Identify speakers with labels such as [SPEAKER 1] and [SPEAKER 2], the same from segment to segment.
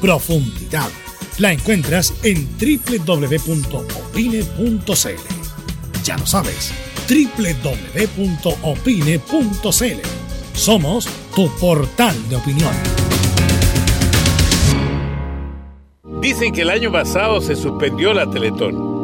[SPEAKER 1] profundidad. La encuentras en www.opine.cl. Ya lo sabes, www.opine.cl. Somos tu portal de opinión.
[SPEAKER 2] Dicen que el año pasado se suspendió la Teletón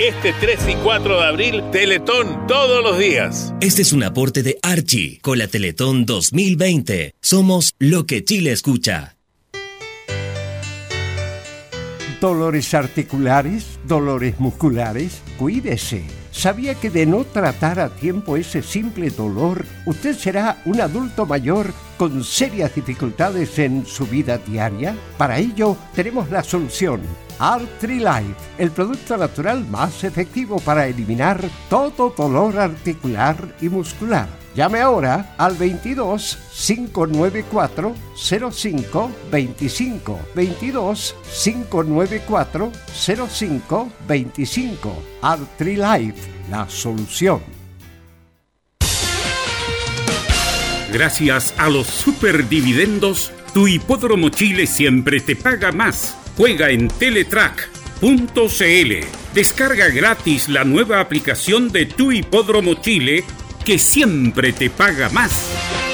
[SPEAKER 2] este 3 y 4 de abril, Teletón todos los días.
[SPEAKER 3] Este es un aporte de Archie con la Teletón 2020. Somos lo que Chile escucha.
[SPEAKER 4] Dolores articulares, dolores musculares, cuídese. ¿Sabía que de no tratar a tiempo ese simple dolor, usted será un adulto mayor con serias dificultades en su vida diaria? Para ello, tenemos la solución Artrilife, el producto natural más efectivo para eliminar todo dolor articular y muscular. Llame ahora al 22 594 05 25 22 594 05 25 Artrilife, la solución.
[SPEAKER 5] Gracias a los superdividendos, tu hipódromo Chile siempre te paga más Juega en teletrack.cl. Descarga gratis la nueva aplicación de Tu Hipódromo Chile que siempre te paga más.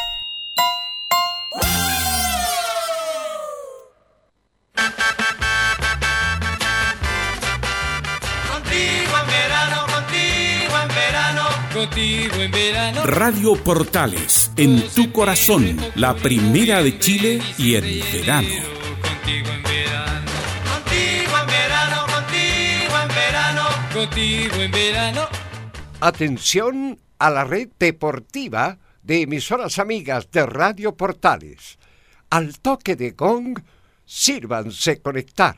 [SPEAKER 5] En verano. Radio Portales, en tu corazón, la primera de Chile y en verano. Contigo en verano.
[SPEAKER 4] Contigo en verano, contigo en verano. Contigo en verano. Atención a la red deportiva de emisoras amigas de Radio Portales. Al toque de gong, sírvanse conectar.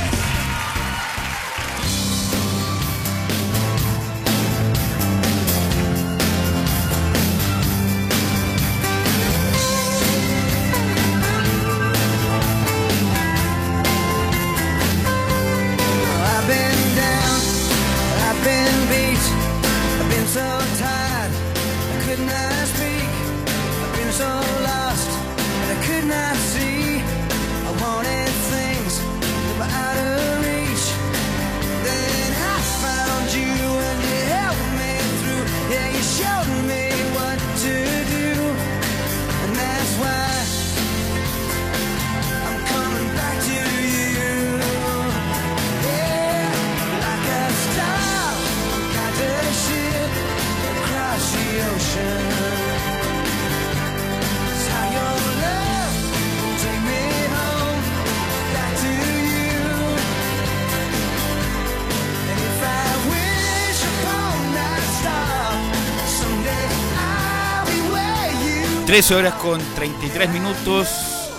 [SPEAKER 6] 13 horas con 33 minutos,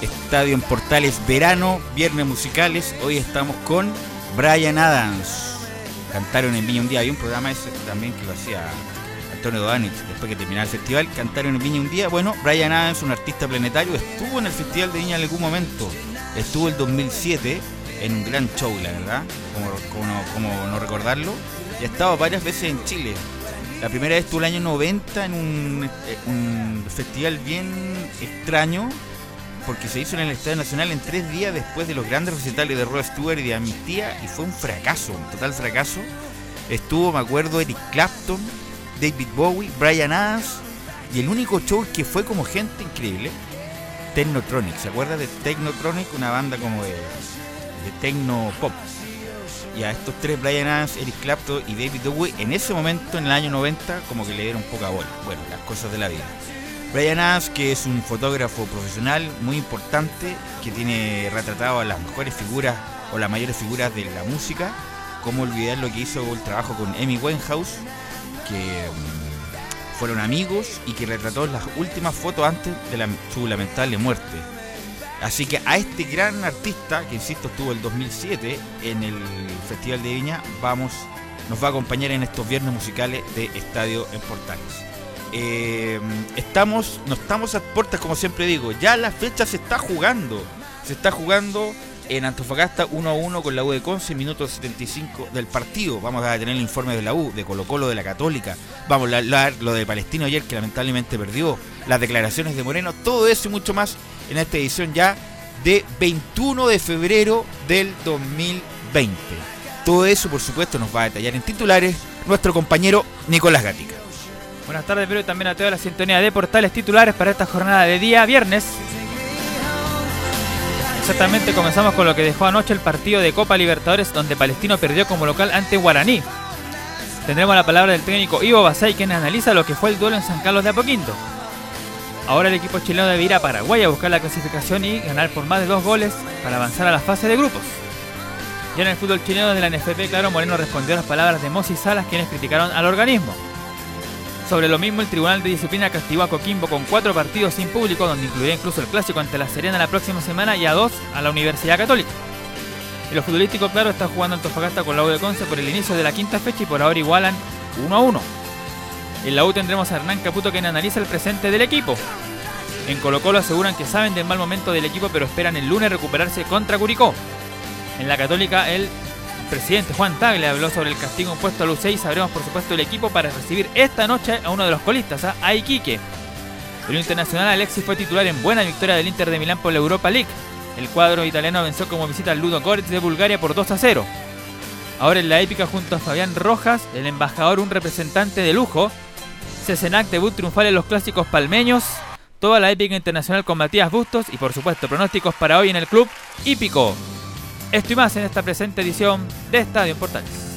[SPEAKER 6] Estadio en Portales Verano, Viernes Musicales. Hoy estamos con Brian Adams. Cantaron en Viña un día, hay un programa ese también que lo hacía Antonio Dodanich después que terminara el festival. Cantaron en Viña un día. Bueno, Brian Adams, un artista planetario, estuvo en el Festival de Viña en algún momento. Estuvo el 2007 en un gran show, la verdad, como, no, no recordarlo. Y ha estado varias veces en Chile. La primera vez estuvo el año 90 en un, eh, un festival bien extraño, porque se hizo en el Estadio Nacional en tres días después de los grandes recitales de Rod Stewart y de Amnistía, y fue un fracaso, un total fracaso. Estuvo, me acuerdo, Eric Clapton, David Bowie, Brian Adams, y el único show que fue como gente increíble, Technotronic. ¿Se acuerda de Technotronic? Una banda como de, de techno pop y a estos tres, Brian Adams, Eric Clapton y David Bowie, en ese momento, en el año 90, como que le dieron poca bola. Bueno, las cosas de la vida. Brian Adams, que es un fotógrafo profesional muy importante, que tiene retratado a las mejores figuras o las mayores figuras de la música, como olvidar lo que hizo el trabajo con Amy Winehouse, que mm, fueron amigos y que retrató las últimas fotos antes de su lamentable muerte. Así que a este gran artista, que insisto estuvo el 2007 en el Festival de Viña, vamos, nos va a acompañar en estos viernes musicales de Estadio en Portales. Eh, estamos, no estamos a puertas, como siempre digo, ya la fecha se está jugando. Se está jugando en Antofagasta 1 a 1 con la U de Conce, minuto 75 del partido. Vamos a tener el informe de la U, de Colo Colo, de la Católica. Vamos a hablar lo de Palestino ayer, que lamentablemente perdió. Las declaraciones de Moreno, todo eso y mucho más en esta edición ya de 21 de febrero del 2020. Todo eso, por supuesto, nos va a detallar en titulares nuestro compañero Nicolás Gatica.
[SPEAKER 7] Buenas tardes, pero también a toda la sintonía de portales titulares para esta jornada de día viernes. Exactamente, comenzamos con lo que dejó anoche el partido de Copa Libertadores, donde Palestino perdió como local ante Guaraní. Tendremos la palabra del técnico Ivo Basay, quien analiza lo que fue el duelo en San Carlos de Apoquindo. Ahora el equipo chileno debe ir a Paraguay a buscar la clasificación y ganar por más de dos goles para avanzar a la fase de grupos. Ya en el fútbol chileno de la NFP, claro, Moreno respondió a las palabras de Mossi Salas, quienes criticaron al organismo. Sobre lo mismo, el Tribunal de Disciplina castigó a Coquimbo con cuatro partidos sin público, donde incluía incluso el clásico ante la Serena la próxima semana y a dos a la Universidad Católica. En lo futbolístico, claro, está jugando Antofagasta con la U de Conce por el inicio de la quinta fecha y por ahora igualan 1 a 1. En la U tendremos a Hernán Caputo quien analiza el presente del equipo. En Colo Colo aseguran que saben del mal momento del equipo pero esperan el lunes recuperarse contra Curicó. En la Católica el presidente Juan Tagle habló sobre el castigo impuesto a la U6 sabremos por supuesto el equipo para recibir esta noche a uno de los colistas, a Iquique. El internacional Alexis fue titular en buena victoria del Inter de Milán por la Europa League. El cuadro italiano venció como visita al Ludo Goretz de Bulgaria por 2 a 0. Ahora en la épica junto a Fabián Rojas, el embajador, un representante de lujo, Cesenac debut triunfal en los clásicos palmeños. Toda la épica internacional con Matías Bustos y por supuesto pronósticos para hoy en el club hípico. Esto y más en esta presente edición de Estadio Portales.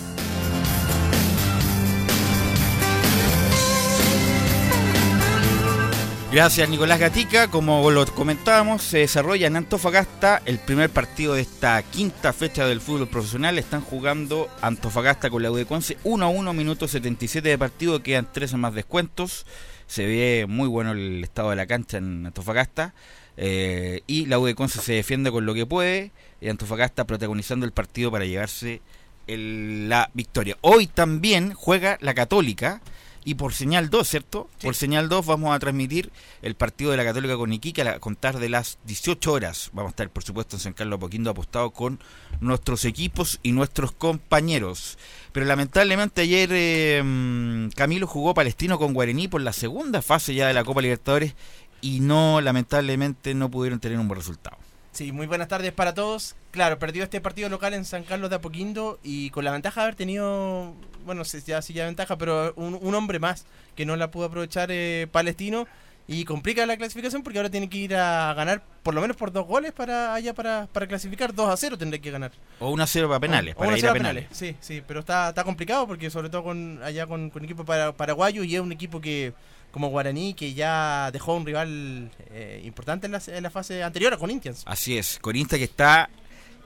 [SPEAKER 6] Gracias Nicolás Gatica, como lo comentábamos, se desarrolla en Antofagasta el primer partido de esta quinta fecha del fútbol profesional. Están jugando Antofagasta con la U de Conce 1 a 1, minuto 77 de partido, quedan 13 más descuentos. Se ve muy bueno el estado de la cancha en Antofagasta. Eh, y la U de Conce se defiende con lo que puede. Y Antofagasta protagonizando el partido para llevarse la victoria. Hoy también juega la Católica y por señal 2, ¿cierto? Por señal 2 vamos a transmitir el partido de la Católica con Iquique a contar de las 18 horas. Vamos a estar, por supuesto, en San Carlos Apoquindo apostado con nuestros equipos y nuestros compañeros. Pero lamentablemente ayer eh, Camilo jugó Palestino con Guaraní por la segunda fase ya de la Copa Libertadores y no, lamentablemente, no pudieron tener un buen resultado.
[SPEAKER 8] Sí, muy buenas tardes para todos. Claro, perdió este partido local en San Carlos de Apoquindo y con la ventaja de haber tenido, bueno, ya sí ya ventaja, pero un, hombre más que no la pudo aprovechar eh, Palestino y complica la clasificación porque ahora tiene que ir a ganar por lo menos por dos goles para allá para, para clasificar, 2 a 0 tendré que ganar.
[SPEAKER 6] O 1 a 0 para penales, o, para ir a penales.
[SPEAKER 8] Sí, sí, pero está, está complicado porque sobre todo con allá con, con equipo para, paraguayo y es un equipo que como Guaraní, que ya dejó un rival eh, importante en la, en la, fase anterior a Corinthians.
[SPEAKER 6] Así es, Corinthians que está,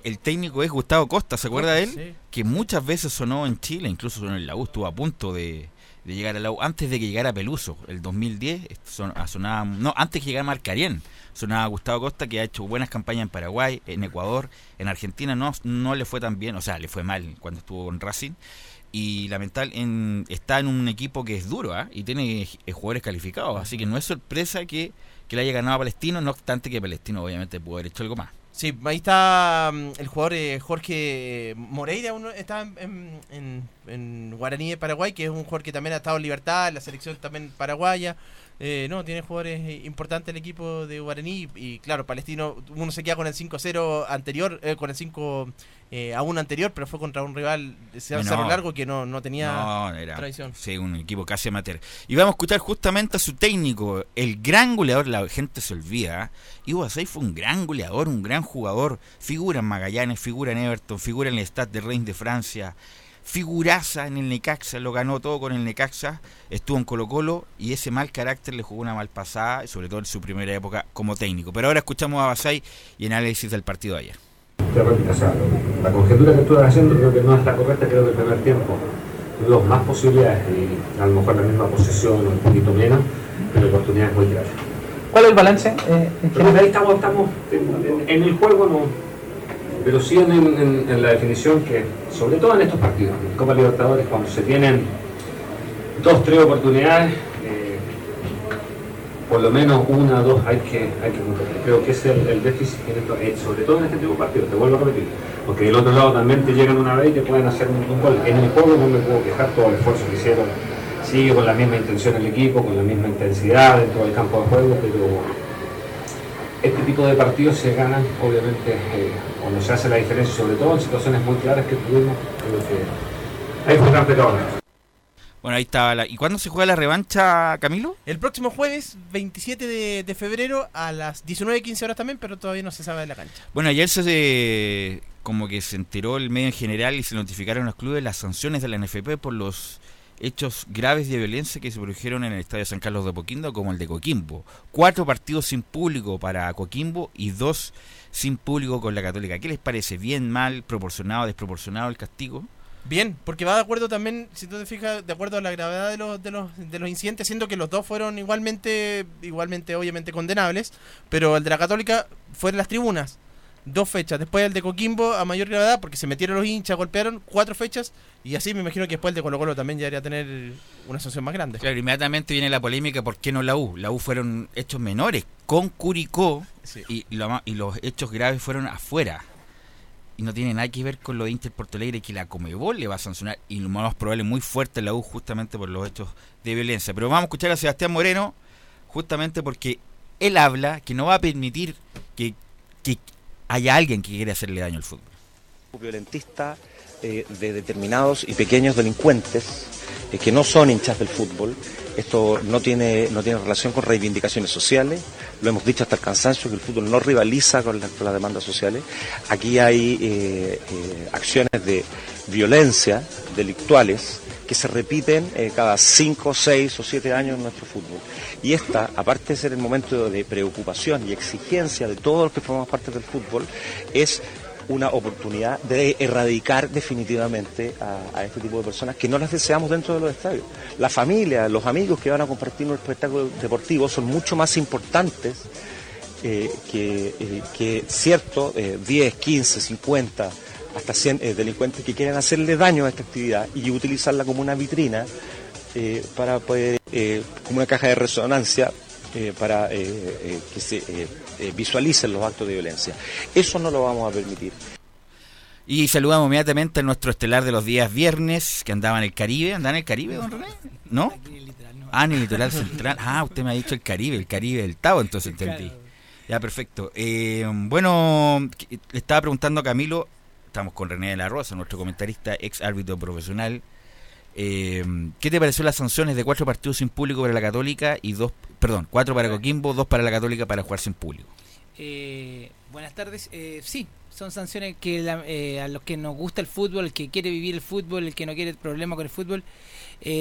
[SPEAKER 6] el técnico es Gustavo Costa, ¿se acuerda de él? Que muchas veces sonó en Chile, incluso sonó en la U, estuvo a punto de, de llegar a la U, antes de que llegara Peluso, el 2010, son, sonaba, no, antes que llegara Marcarien, sonaba Gustavo Costa, que ha hecho buenas campañas en Paraguay, en Ecuador, en Argentina no, no le fue tan bien, o sea, le fue mal cuando estuvo con Racing, y lamental en, está en un equipo que es duro ¿ah? y tiene eh, jugadores calificados, así que no es sorpresa que, que le haya ganado a Palestino, no obstante que Palestino obviamente pudo haber hecho algo más.
[SPEAKER 8] Sí, ahí está mm, el jugador eh, Jorge Moreira, uno está en, en, en, Guaraní de Paraguay, que es un jugador que también ha estado en libertad, en la selección también paraguaya. Eh, no, tiene jugadores eh, importantes el equipo de Guaraní y, claro, Palestino, uno se queda con el 5-0 anterior, eh, con el 5 a 1 anterior, pero fue contra un rival de Cerro Largo que no, no tenía
[SPEAKER 6] no, era, tradición. Sí, un equipo casi amateur. Y vamos a escuchar justamente a su técnico, el gran goleador, la gente se olvida. Ivo Asay fue un gran goleador, un gran jugador, figura en Magallanes, figura en Everton, figura en el Stade de Reims de Francia figuraza en el Necaxa, lo ganó todo con el Necaxa, estuvo en Colo Colo y ese mal carácter le jugó una mal pasada, sobre todo en su primera época como técnico. Pero ahora escuchamos a Basay y análisis del partido de ayer.
[SPEAKER 9] La conjetura que estuve haciendo creo que no es la correcta, creo que el primer tiempo tuvimos más posibilidades y a lo mejor la misma posición o un poquito menos, pero oportunidades muy claras.
[SPEAKER 10] ¿Cuál es el balance?
[SPEAKER 9] Eh, estamos, estamos en el juego no pero sí en, la definición que, sobre todo en estos partidos, en Copa Libertadores, cuando se tienen dos, tres oportunidades, por lo menos una o dos hay que, hay que cumplir. Creo que es el, déficit, eh, sobre todo en este tipo de partidos, te vuelvo a repetir, porque del otro lado también te llegan una vez y te pueden hacer un, gol. En el juego no me puedo quejar todo el esfuerzo que hicieron, sigue con la misma intención el equipo, con la misma intensidad dentro del campo de juego, pero este tipo de partidos se ganan, obviamente, eh, cuando se hace la diferencia, sobre todo en situaciones muy claras que tuvimos, creo que fue campeón.
[SPEAKER 6] Bueno, ahí estaba. La... ¿Y cuándo se juega la revancha, Camilo?
[SPEAKER 8] El próximo jueves, 27 de, febrero, a las 19.15 horas también, pero todavía no se sabe de la cancha.
[SPEAKER 6] Bueno, ayer se. como que se enteró el medio en general y se notificaron a los clubes las sanciones de la NFP por los hechos graves de violencia que se produjeron en el Estadio San Carlos de Coquimbo como el de Coquimbo. Cuatro partidos sin público para Coquimbo y dos sin público con la Católica. ¿Qué les parece? ¿Bien, mal, proporcionado, desproporcionado el castigo?
[SPEAKER 8] Bien, porque va de acuerdo también, si tú te fijas, de acuerdo a la gravedad de los, de los, de los incidentes, siendo que los dos fueron igualmente, igualmente obviamente condenables, pero el de la Católica fue en las tribunas dos fechas. Después el de Coquimbo a mayor gravedad, porque se metieron los hinchas, golpearon, cuatro fechas. Y así me imagino que después el de Colo Colo también ya debería tener una sanción más grande.
[SPEAKER 6] Claro, inmediatamente viene la polémica, ¿por qué no la U? La U fueron hechos menores con Curicó y, y los hechos graves fueron afuera. Y no tiene nada que ver con lo de Inter Porto Alegre, que la Comebol le va a sancionar, y lo más probable muy fuerte la U justamente por los hechos de violencia. Pero vamos a escuchar a Sebastián Moreno, justamente porque él habla que no va a permitir que, que hay alguien que quiere hacerle daño al fútbol.
[SPEAKER 11] Violentista eh, de determinados y pequeños delincuentes eh, que no son hinchas del fútbol. Esto no tiene, no tiene relación con reivindicaciones sociales. Lo hemos dicho hasta el cansancio que el fútbol no rivaliza con, las demandas sociales. Aquí hay eh, acciones de violencia delictuales que se repiten cada cinco, seis o siete años en nuestro fútbol. Y esta, aparte de ser el momento de preocupación y exigencia de todos los que formamos parte del fútbol, es una oportunidad de erradicar definitivamente a, este tipo de personas que no las deseamos dentro de los estadios. La familia, los amigos que van a compartir nuestro espectáculo deportivo son mucho más importantes eh, que, eh, que, cierto 10, 15, 50, hasta 100 eh, delincuentes que quieren hacerle daño a esta actividad y utilizarla como una vitrina eh, para poder, eh, como una caja de resonancia, eh, para que se visualicen los actos de violencia. Eso no lo vamos a permitir.
[SPEAKER 6] Y saludamos inmediatamente a nuestro estelar de los días viernes, que andaba en el Caribe. ¿Andaba en el Caribe, don René? ¿No? Ah, en el litoral central. Ah, usted me ha dicho el Caribe, el Caribe del Tavo, entonces entendí. Ya, perfecto. bueno, le estaba preguntando a Camilo, estamos con René de la Rosa, nuestro comentarista, ex árbitro profesional, eh, ¿Qué te pareció las sanciones de cuatro partidos sin público para la Católica y dos, perdón, cuatro para Coquimbo, dos para la Católica para jugar sin público?
[SPEAKER 10] Eh, buenas tardes. Eh, sí, son sanciones que eh, a los que nos gusta el fútbol, el que quiere vivir el fútbol, el que no quiere problema con el fútbol,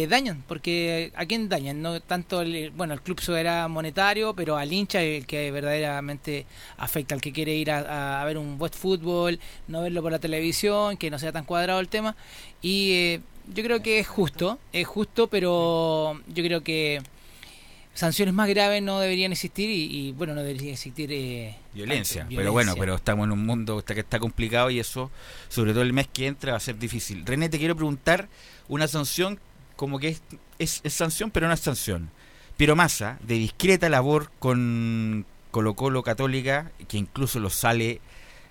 [SPEAKER 10] dañan, porque ¿a quién dañan? No tanto, el, bueno, el club era monetario, pero al hincha, el que verdaderamente afecta, al que quiere ir a, a, ver un buen fútbol, no verlo por la televisión, que no sea tan cuadrado el tema, y yo creo que es justo, es justo, pero yo creo que sanciones más graves no deberían existir y, bueno, no debería existir
[SPEAKER 6] eh, violencia, Pero bueno, pero estamos en un mundo que está complicado y eso, sobre todo el mes que entra, va a ser difícil. René, te quiero preguntar una sanción como que es, es, sanción, pero no es sanción. Piero Massa, de discreta labor con Colo Colo Católica, que incluso lo sale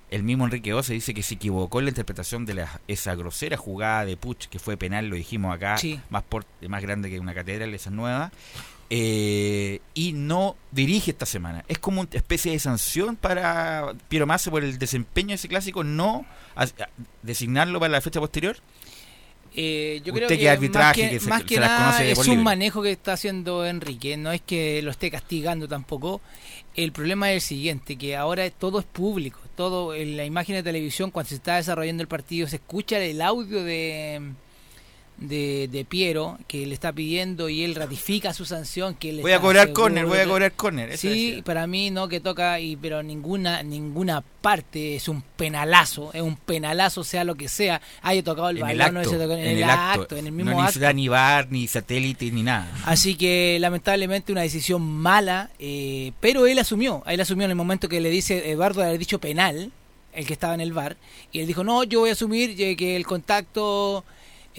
[SPEAKER 6] el mismo Enrique Ose dice que se equivocó en la interpretación de esa grosera jugada de Puch, que fue penal, lo dijimos acá, más, más grande que una catedral, esa nueva, eh, y no dirige esta semana. Es como una especie de sanción para Piero Massa por el desempeño de ese clásico, no designarlo para la fecha posterior.
[SPEAKER 10] Eh, yo creo que, más que, más que nada es un manejo que está haciendo Enrique, no es que lo esté castigando tampoco. El problema es el siguiente, que ahora todo es público, todo en la imagen de televisión cuando se está desarrollando el partido se escucha el audio de de, de, Piero que le está pidiendo y él ratifica su sanción que
[SPEAKER 6] voy a cobrar córner voy a cobrar córner
[SPEAKER 10] sí para mí no que toca y pero ninguna ninguna parte es un penalazo es un penalazo sea lo que sea haya tocado el balón no en, el, acto, en el mismo no,
[SPEAKER 6] acto. Ni bar ni satélite ni nada.
[SPEAKER 10] Así que lamentablemente una decisión mala eh, pero él asumió él asumió en el momento que le dice Eduardo haber dicho penal el que estaba en el bar y él dijo no yo voy a asumir que el contacto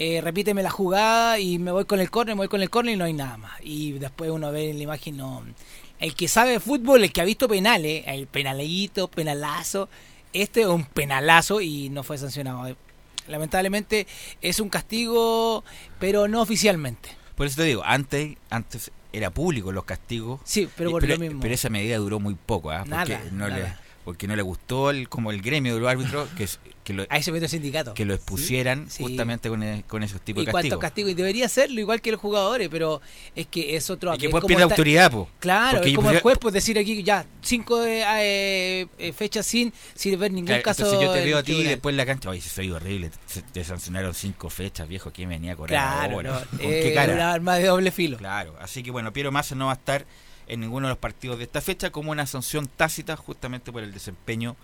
[SPEAKER 10] eh, repíteme la jugada y me voy con el córner, me voy con el córner y no hay nada más. Y después uno ve en la imagen, no. El que sabe de fútbol, el que ha visto penales, el penalito, penalazo, este es un penalazo y no fue sancionado. Lamentablemente es un castigo, pero no oficialmente.
[SPEAKER 6] Por eso te digo, antes, antes era público los castigos.
[SPEAKER 10] Sí, pero por lo mismo.
[SPEAKER 6] Pero esa medida duró muy poco, ¿ah? Porque no le porque no le gustó el, como el gremio de los árbitros que, que lo,
[SPEAKER 10] a ese sindicato
[SPEAKER 6] que lo expusieran justamente con, e, con, esos tipos de castigos.
[SPEAKER 10] castigo y debería serlo igual que los jugadores, pero es que es otro.
[SPEAKER 6] Y que después pierde autoridad, pues.
[SPEAKER 10] Claro, es como el juez pues decir aquí ya cinco eh, eh, fechas sin sin ver ningún caso.
[SPEAKER 6] Entonces yo te veo a ti y después en la cancha, oye, soy horrible, te sancionaron cinco fechas, viejo, ¿quién venía a correr
[SPEAKER 10] claro, ahora? ¿Con qué cara? Una arma de doble filo.
[SPEAKER 6] Claro, así que bueno, Piero Massa no va a estar en ninguno de los partidos de esta fecha como una sanción tácita justamente por el desempeño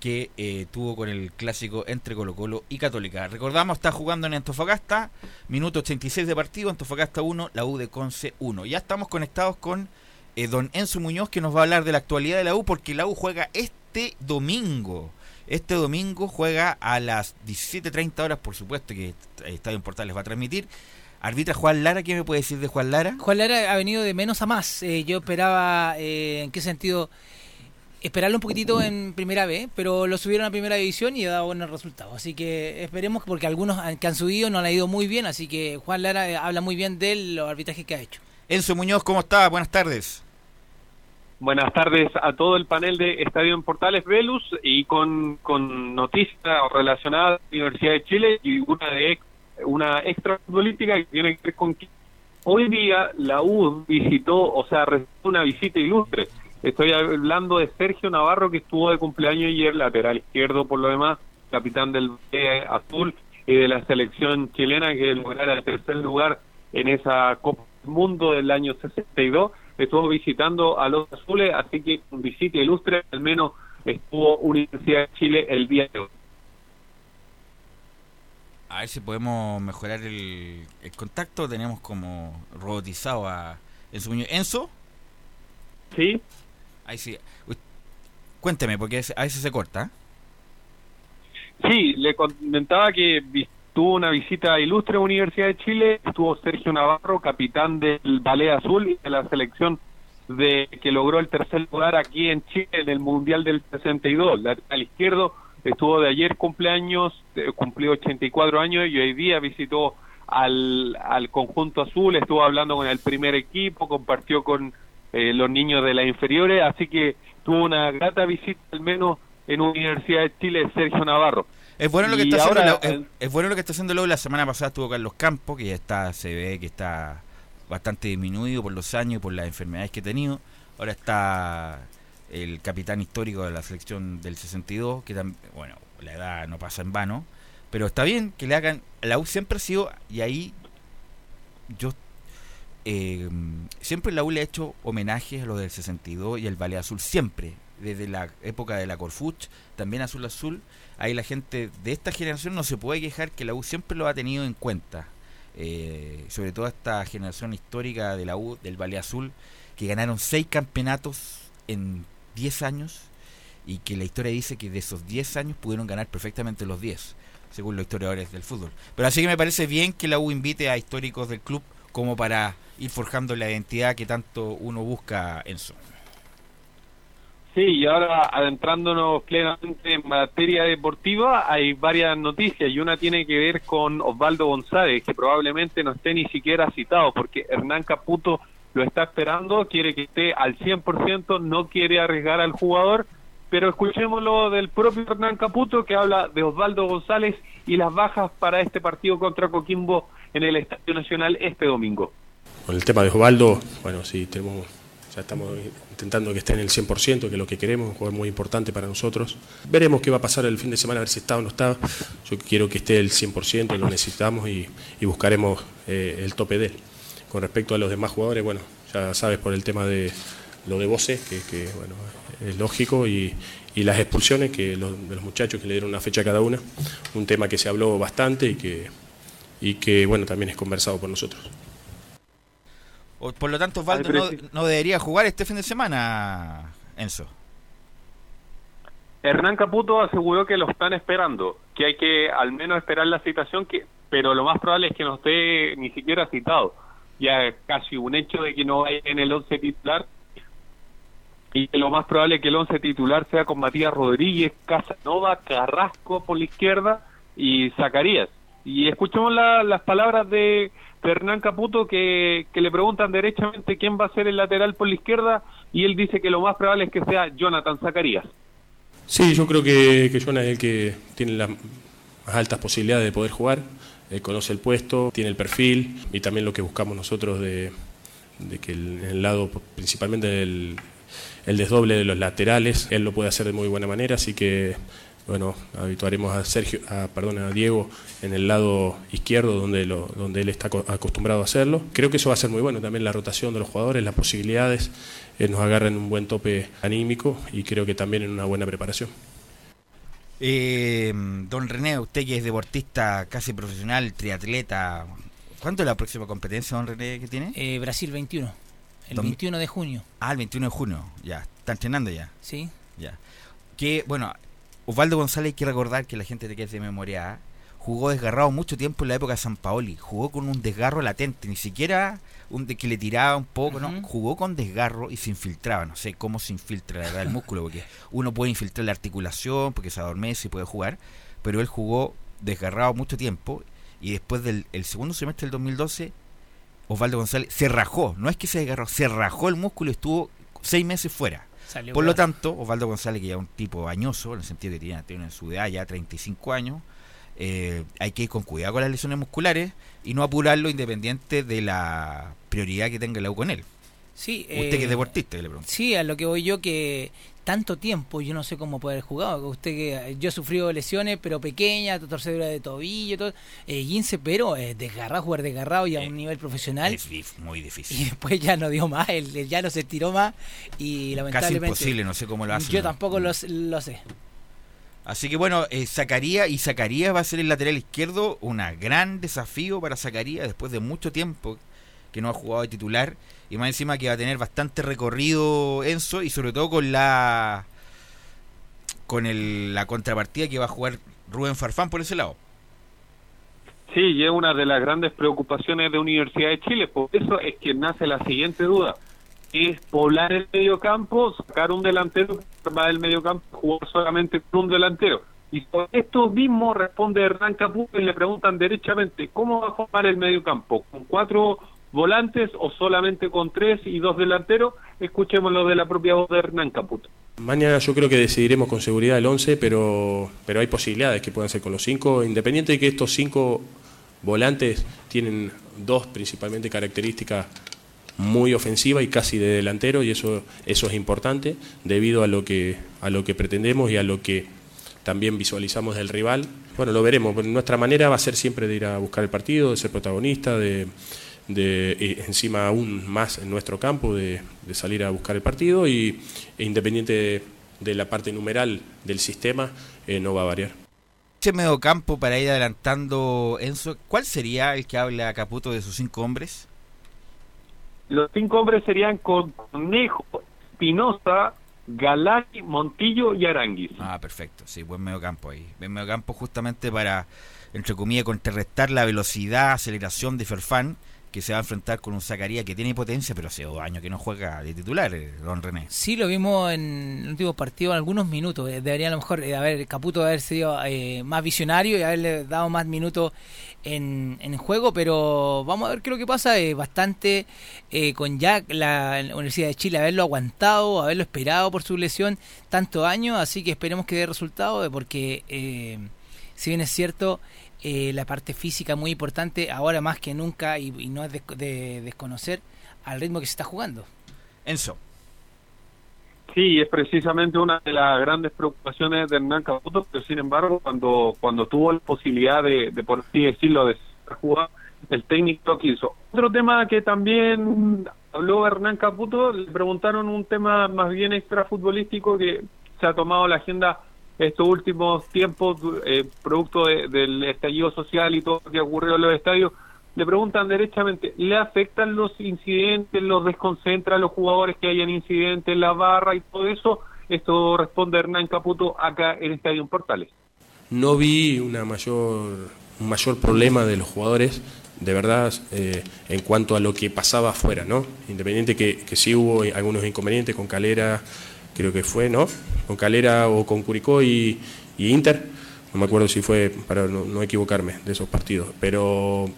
[SPEAKER 6] que eh, tuvo con el clásico entre Colo Colo y Católica. Recordamos, está jugando en Antofagasta, minuto 86 de partido, Antofagasta 1, la U de Conce 1. Ya estamos conectados con eh, don Enzo Muñoz que nos va a hablar de la actualidad de la U porque la U juega este domingo. Este domingo juega a las 17.30 horas, por supuesto que Estadio Portal les va a transmitir Arbitra Juan Lara, ¿qué me puede decir de Juan Lara?
[SPEAKER 10] Juan Lara ha venido de menos a más. Eh, yo esperaba, eh, ¿en qué sentido? Esperarlo un poquitito en primera vez, pero lo subieron a primera división y ha dado buenos resultados. Así que esperemos, porque algunos que han subido no han ido muy bien, así que Juan Lara eh, habla muy bien de los arbitrajes que ha hecho.
[SPEAKER 6] Enzo Muñoz, ¿cómo está? Buenas tardes.
[SPEAKER 12] Buenas tardes a todo el panel de Estadio en Portales Velus y con, con noticias relacionadas a la Universidad de Chile y una de una extra futbolística que tiene que ver con que hoy día la U visitó, o sea, recibió una visita ilustre. Estoy hablando de Sergio Navarro que estuvo de cumpleaños ayer, lateral izquierdo por lo demás, capitán del Azul y de la selección chilena que lograra el tercer lugar en esa Copa del Mundo del año 62. Estuvo visitando a los azules, así que un visita ilustre, al menos estuvo Universidad de Chile el día de hoy.
[SPEAKER 6] A ver si podemos mejorar el, contacto. Tenemos como robotizado a Enzo Muñoz. ¿Enzo?
[SPEAKER 12] Sí.
[SPEAKER 6] Ahí sí. cuénteme, porque a veces se corta.
[SPEAKER 12] Sí, le comentaba que tuvo una visita ilustre a Universidad de Chile. Estuvo Sergio Navarro, capitán del Ballet Azul y de la selección de que logró el tercer lugar aquí en Chile en el Mundial del 62. Lateral izquierdo estuvo de ayer cumpleaños, cumplió 84 años y hoy día visitó al, al conjunto azul, estuvo hablando con el primer equipo, compartió con eh, los niños de las inferiores, así que tuvo una grata visita al menos en Universidad de Chile Sergio Navarro.
[SPEAKER 6] Es bueno lo que está haciendo es, bueno lo que está haciendo luego la semana pasada estuvo Carlos Campos, que ya está se ve que está bastante disminuido por los años y por las enfermedades que ha tenido. Ahora está el capitán histórico de la selección del 62, que también, bueno, la edad no pasa en vano, pero está bien que le hagan, la U siempre ha sido, y ahí yo eh, siempre la U le ha hecho homenajes a lo del 62 y el Valle Azul, siempre, desde la época de la Corfuch, también Azul Azul, ahí la gente de esta generación no se puede quejar que la U siempre lo ha tenido en cuenta. eh, sobre todo esta generación histórica de la U, del Valle Azul, que ganaron seis campeonatos en 10 años y que la historia dice que de esos 10 años pudieron ganar perfectamente los 10, según los historiadores del fútbol. Pero así que me parece bien que la U invite a históricos del club como para ir forjando la identidad que tanto uno busca en su.
[SPEAKER 12] Sí, y ahora adentrándonos plenamente en materia deportiva, hay varias noticias y una tiene que ver con Osvaldo González, que probablemente no esté ni siquiera citado, porque Hernán Caputo lo está esperando, quiere que esté al 100%, no quiere arriesgar al jugador, pero escuchémoslo del propio Hernán Caputo, que habla de Osvaldo González y las bajas para este partido contra Coquimbo en el Estadio Nacional este domingo.
[SPEAKER 13] Con el tema de Osvaldo, bueno, sí, ya estamos intentando que esté en el 100%, que es lo que queremos, un jugador muy importante para nosotros. Veremos qué va a pasar el fin de semana, a ver si está o no está. Yo quiero que esté el 100%, lo necesitamos y, buscaremos eh, el tope de él. Con respecto a los demás jugadores, bueno, ya sabes por el tema de lo de voces, que, es lógico, y, las expulsiones que los, de los muchachos que le dieron una fecha a cada una, un tema que se habló bastante y que, y que bueno, también es conversado por nosotros.
[SPEAKER 6] Por lo tanto, Osvaldo no, debería jugar este fin de semana, Enzo.
[SPEAKER 12] Hernán Caputo aseguró que lo están esperando, que hay que al menos esperar la citación, que, pero lo más probable es que no esté ni siquiera citado. Ya es casi un hecho de que no vaya en el 11 titular y que lo más probable es que el 11 titular sea con Matías Rodríguez, Casanova, Carrasco por la izquierda y Zacarías. Y escuchemos las palabras de Hernán Caputo que, le preguntan derechamente quién va a ser el lateral por la izquierda y él dice que lo más probable es que sea Jonathan Zacarías.
[SPEAKER 13] Sí, yo creo que, que Jonathan es el que tiene las más altas posibilidades de poder jugar, conoce el puesto, tiene el perfil y también lo que buscamos nosotros de, que el, el lado principalmente el, el desdoble de los laterales, él lo puede hacer de muy buena manera, así que bueno, habituaremos a Sergio, a, perdón, a Diego en el lado izquierdo donde, lo, donde él está acostumbrado a hacerlo. Creo que eso va a ser muy bueno también la rotación de los jugadores, las posibilidades, eh, nos agarran un buen tope anímico y creo que también en una buena preparación.
[SPEAKER 6] Eh, don René, usted que es deportista casi profesional, triatleta, ¿cuándo es la próxima competencia, don René, que tiene?
[SPEAKER 10] Eh, Brasil 21, el 21 de junio.
[SPEAKER 6] Ah, el 21 de junio, ya, está entrenando ya.
[SPEAKER 10] Sí.
[SPEAKER 6] Ya. Que, bueno, Osvaldo González hay que recordar que la gente te quede de memoria, jugó desgarrado mucho tiempo en la época de San Paoli, jugó con un desgarro latente, ni siquiera un de que le tiraba un poco, no, jugó con desgarro y se infiltraba, no sé cómo se infiltra la verdad el músculo, porque uno puede infiltrar la articulación, porque se adormece y puede jugar, pero él jugó desgarrado mucho tiempo y después del segundo semestre del 2012 Osvaldo González se rajó, no es que se desgarró, se rajó el músculo y estuvo seis meses fuera. Por lo tanto, Osvaldo González, que ya es un tipo añoso, en el sentido que tiene, tiene en su edad ya 35 años, eh, hay que ir con cuidado con las lesiones musculares y no apurarlo independiente de la prioridad que tenga el U con él.
[SPEAKER 10] Sí,
[SPEAKER 6] Usted que es eh, deportista, le
[SPEAKER 10] pregunto. Sí, a lo que voy yo que tanto tiempo, yo no sé cómo puede haber jugado. Usted que yo he sufrido lesiones, pero pequeñas, torcedura de tobillo, todo, eh, pero eh, desgarrado, jugar desgarrado y a un nivel profesional.
[SPEAKER 6] Es muy difícil.
[SPEAKER 10] Y después ya no dio más, él, ya no se tiró más y lamentablemente.
[SPEAKER 6] Casi imposible, no sé cómo lo hace.
[SPEAKER 10] Yo tampoco lo, sé.
[SPEAKER 6] Así que bueno, eh, Zacarías y Zacarías va a ser el lateral izquierdo, un gran desafío para Zacarías después de mucho tiempo que no ha jugado de titular y más encima que va a tener bastante recorrido Enzo y sobre todo con la con el, la contrapartida que va a jugar Rubén Farfán por ese lado.
[SPEAKER 12] Sí, y es una de las grandes preocupaciones de Universidad de Chile, por eso es que nace la siguiente duda, es poblar el medio campo, sacar un delantero para el medio campo, jugar solamente con un delantero. Y por esto mismo responde Hernán Caputo y le preguntan derechamente, ¿cómo va a jugar el medio campo? ¿Con cuatro volantes o solamente con tres y dos delanteros. Escuchemos lo de la propia voz de Hernán Caputo.
[SPEAKER 13] Mañana yo creo que decidiremos con seguridad el 11, pero, pero hay posibilidades que puedan ser con los cinco, independiente de que estos cinco volantes tienen dos principalmente características muy ofensivas y casi de delantero y eso eso es importante debido a lo que a lo que pretendemos y a lo que también visualizamos del rival. Bueno, lo veremos. Nuestra manera va a ser siempre de ir a buscar el partido, de ser protagonista, de, de encima aún más en nuestro campo de, salir a buscar el partido y e independiente de, la parte numeral del sistema eh, no va a variar.
[SPEAKER 6] este mediocampo para ir adelantando, Enzo, ¿cuál sería el que habla Caputo de sus cinco hombres?
[SPEAKER 12] Los cinco hombres serían Conejo, Pinoza, Galani, Montillo y Aranguis.
[SPEAKER 6] Ah, perfecto, sí, buen mediocampo ahí. Buen mediocampo justamente para, entre comillas, contrarrestar la velocidad, aceleración de Ferfán que se va a enfrentar con un Zacarías que tiene potencia, pero hace dos años que no juega de titular, eh, don René.
[SPEAKER 10] Sí, lo vimos en el último partido en algunos minutos. Eh, debería a lo mejor eh, haber Caputo haber sido más visionario y haberle dado más minutos en, en juego, pero vamos a ver qué es lo que pasa. bastante con Jack, la Universidad de Chile, haberlo aguantado, haberlo esperado por su lesión tantos años, así que esperemos que dé resultado, porque si bien es cierto, eh, la parte física muy importante ahora más que nunca y, no es de, desconocer al ritmo que se está jugando.
[SPEAKER 6] Enzo.
[SPEAKER 12] Sí, es precisamente una de las grandes preocupaciones de Hernán Caputo, pero sin embargo, cuando cuando tuvo la posibilidad de, de por así decirlo, de jugar, el técnico quiso. Otro tema que también habló Hernán Caputo, le preguntaron un tema más bien extra futbolístico que se ha tomado la agenda estos últimos tiempos, eh, producto del estallido social y todo lo que ocurrió en los estadios, le preguntan derechamente, ¿le afectan los incidentes, los desconcentra a los jugadores que hayan incidentes en la barra y todo eso? Esto responde Hernán Caputo acá en Estadio Portales.
[SPEAKER 13] No vi una mayor, un mayor problema de los jugadores, de verdad, eh, en cuanto a lo que pasaba afuera, ¿no? Independiente que, que sí hubo algunos inconvenientes con Calera, creo que fue, ¿no? Con Calera o con Curicó y, Inter. No me acuerdo si fue, para no, equivocarme, de esos partidos. Pero,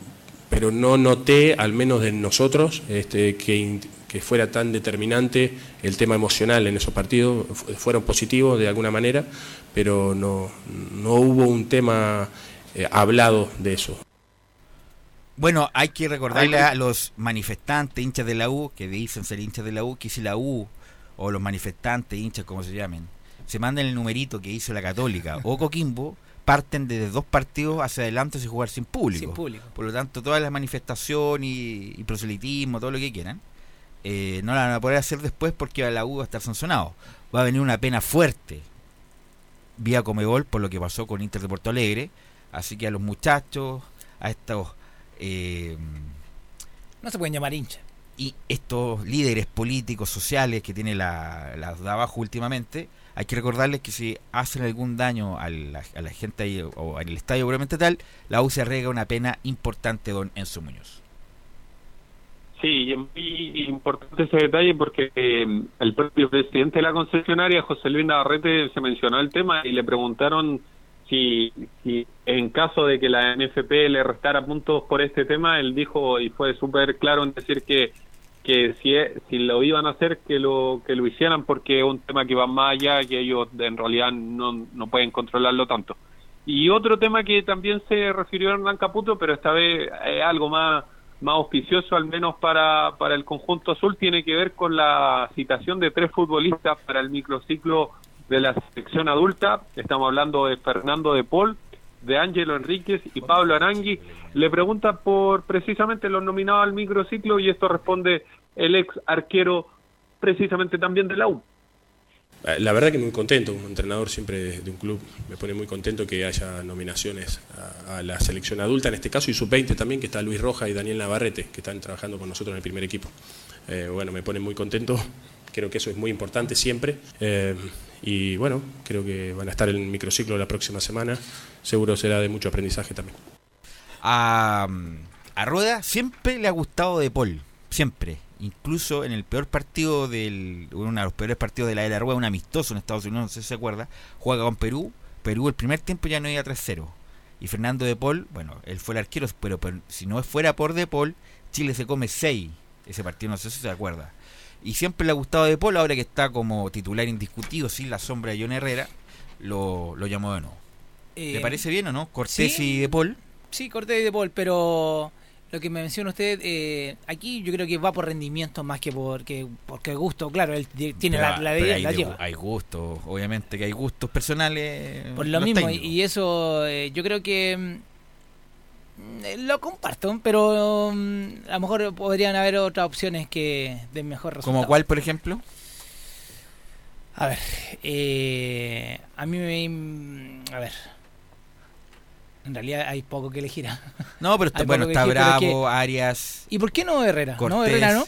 [SPEAKER 13] pero no noté, al menos de nosotros, este, que, que fuera tan determinante el tema emocional en esos partidos. Fueron positivos de alguna manera, pero no, no hubo un tema eh, hablado de eso.
[SPEAKER 6] Bueno, hay que recordarle a los manifestantes, hinchas de la U, que dicen ser hinchas de la U, que si la U o los manifestantes, hinchas, como se llamen, se mandan el numerito que hizo la Católica o Coquimbo, parten desde dos partidos hacia adelante sin jugar sin público. Por lo tanto, todas las manifestaciones y, proselitismo, todo lo que quieran, eh, no la van a poder hacer después porque a la U va a estar sancionado. Va a venir una pena fuerte vía Comebol por lo que pasó con Inter de Porto Alegre. Así que a los muchachos, a estos... Eh,
[SPEAKER 10] no se pueden llamar hinchas
[SPEAKER 6] y estos líderes políticos, sociales que tiene la, de abajo últimamente, hay que recordarles que si hacen algún daño a la, gente ahí, o en el estadio probablemente tal, la U se arrega una pena importante, don Enzo Muñoz.
[SPEAKER 12] Sí, y es importante ese detalle porque eh, el propio presidente de la concesionaria, José Luis Navarrete, se mencionó el tema y le preguntaron si, si en caso de que la NFP le restara puntos por este tema, él dijo y fue súper claro en decir que que si, si lo iban a hacer, que lo, que lo hicieran porque es un tema que va más allá, que ellos en realidad no, no pueden controlarlo tanto. Y otro tema que también se refirió a Hernán Caputo, pero esta vez es algo más, más auspicioso, al menos para, para el conjunto azul, tiene que ver con la citación de tres futbolistas para el microciclo de la selección adulta. Estamos hablando de Fernando de Paul, de Ángelo Enríquez y Pablo Arangui. Le pregunta por precisamente los nominados al microciclo y esto responde el ex arquero precisamente también de la U.
[SPEAKER 13] Eh, la verdad que muy contento, como entrenador siempre de un club, me pone muy contento que haya nominaciones a, la selección adulta, en este caso y sub-20 también, que está Luis Roja y Daniel Navarrete, que están trabajando con nosotros en el primer equipo. Eh, bueno, me pone muy contento, creo que eso es muy importante siempre. Eh, y bueno, creo que van a estar en el microciclo la próxima semana, seguro será de mucho aprendizaje también.
[SPEAKER 6] A, a Rueda siempre le ha gustado De Paul, siempre incluso en el peor partido del uno de los peores partidos de la era Rueda, un amistoso en Estados Unidos, no sé si se acuerda, juega con Perú, Perú el primer tiempo ya no iba 3-0. Y Fernando De Paul, bueno, él fue el arquero, pero, si no fuera por De Paul, Chile se come 6 ese partido, no sé si se acuerda. Y siempre le ha gustado De Paul, ahora que está como titular indiscutido, sin la sombra de John Herrera, lo, lo llamó de nuevo. ¿Le eh, parece bien o no? Cortés y De Paul.
[SPEAKER 10] Sí, Cortés y De Paul, pero lo que me menciona usted, eh, aquí yo creo que va por rendimiento más que por que porque gusto, claro, él tiene la, la,
[SPEAKER 6] hay, la Hay gustos, obviamente que hay gustos personales.
[SPEAKER 10] Por lo mismo, y eso eh, yo creo que mm, eh, lo comparto, pero mm, a lo mejor podrían haber otras opciones que den mejor resultado.
[SPEAKER 6] ¿Como cuál, por ejemplo?
[SPEAKER 10] A ver, a mí me... A ver, En realidad hay poco que elegir. ¿ah?
[SPEAKER 6] No, pero está, bueno, está
[SPEAKER 10] elegir,
[SPEAKER 6] Bravo,
[SPEAKER 10] que-
[SPEAKER 6] Arias.
[SPEAKER 10] ¿Y por qué no Herrera?
[SPEAKER 6] Cortés.
[SPEAKER 10] No, Herrera no.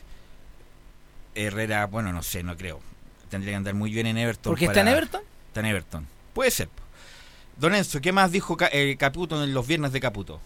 [SPEAKER 6] Herrera, bueno, no sé, no creo. Tendría que andar muy bien en Everton.
[SPEAKER 10] ¿Porque está en Everton?
[SPEAKER 6] Está en Everton. Puede ser. Don Enzo, ¿qué más dijo eh, Caputo en los viernes de Caputo?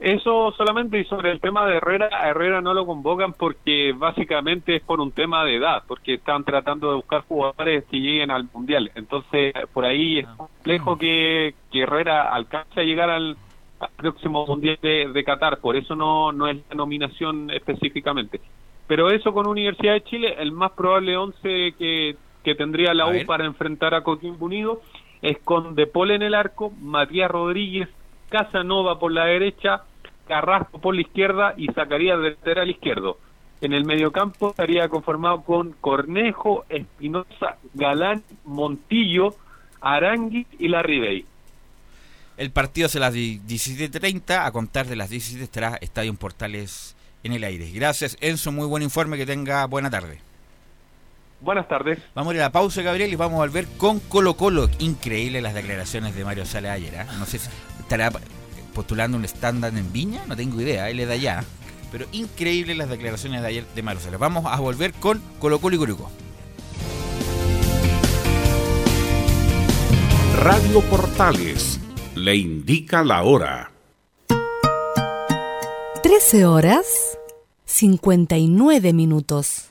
[SPEAKER 12] Eso solamente y sobre el tema de Herrera, a Herrera no lo convocan porque básicamente es por un tema de edad, porque están tratando de buscar jugadores que lleguen al Mundial. Entonces, por ahí es complejo que, que Herrera alcance a llegar al, al próximo Mundial de, de Qatar, por eso no, no es la nominación específicamente. Pero eso con Universidad de Chile, el más probable 11 que, que tendría la U para enfrentar a Coquimbo Unido es con De Paul en el arco, Matías Rodríguez, Casanova por la derecha, Carrasco por la izquierda y Zacarías de lateral izquierdo. En el mediocampo estaría conformado con Cornejo, Espinosa, Galán, Montillo, Arangui y Larribey.
[SPEAKER 6] El partido es a las 17.30. A contar de las 17 estará Estadio Portales en el aire. Gracias, Enzo. Muy buen informe. Que tenga buena tarde.
[SPEAKER 12] Buenas tardes.
[SPEAKER 6] Vamos a ir a la pausa, Gabriel, y vamos a volver con Colo Colo. Increíble las declaraciones de Mario Sala ayer. ¿ah? No sé si estará postulando un estándar en Viña, no tengo idea, él es de allá. Pero increíble las declaraciones de ayer de Mario Sala. Vamos a volver con Colo Colo y Curicó.
[SPEAKER 5] Radio Portales le indica la hora.
[SPEAKER 14] 13 horas 59 minutos.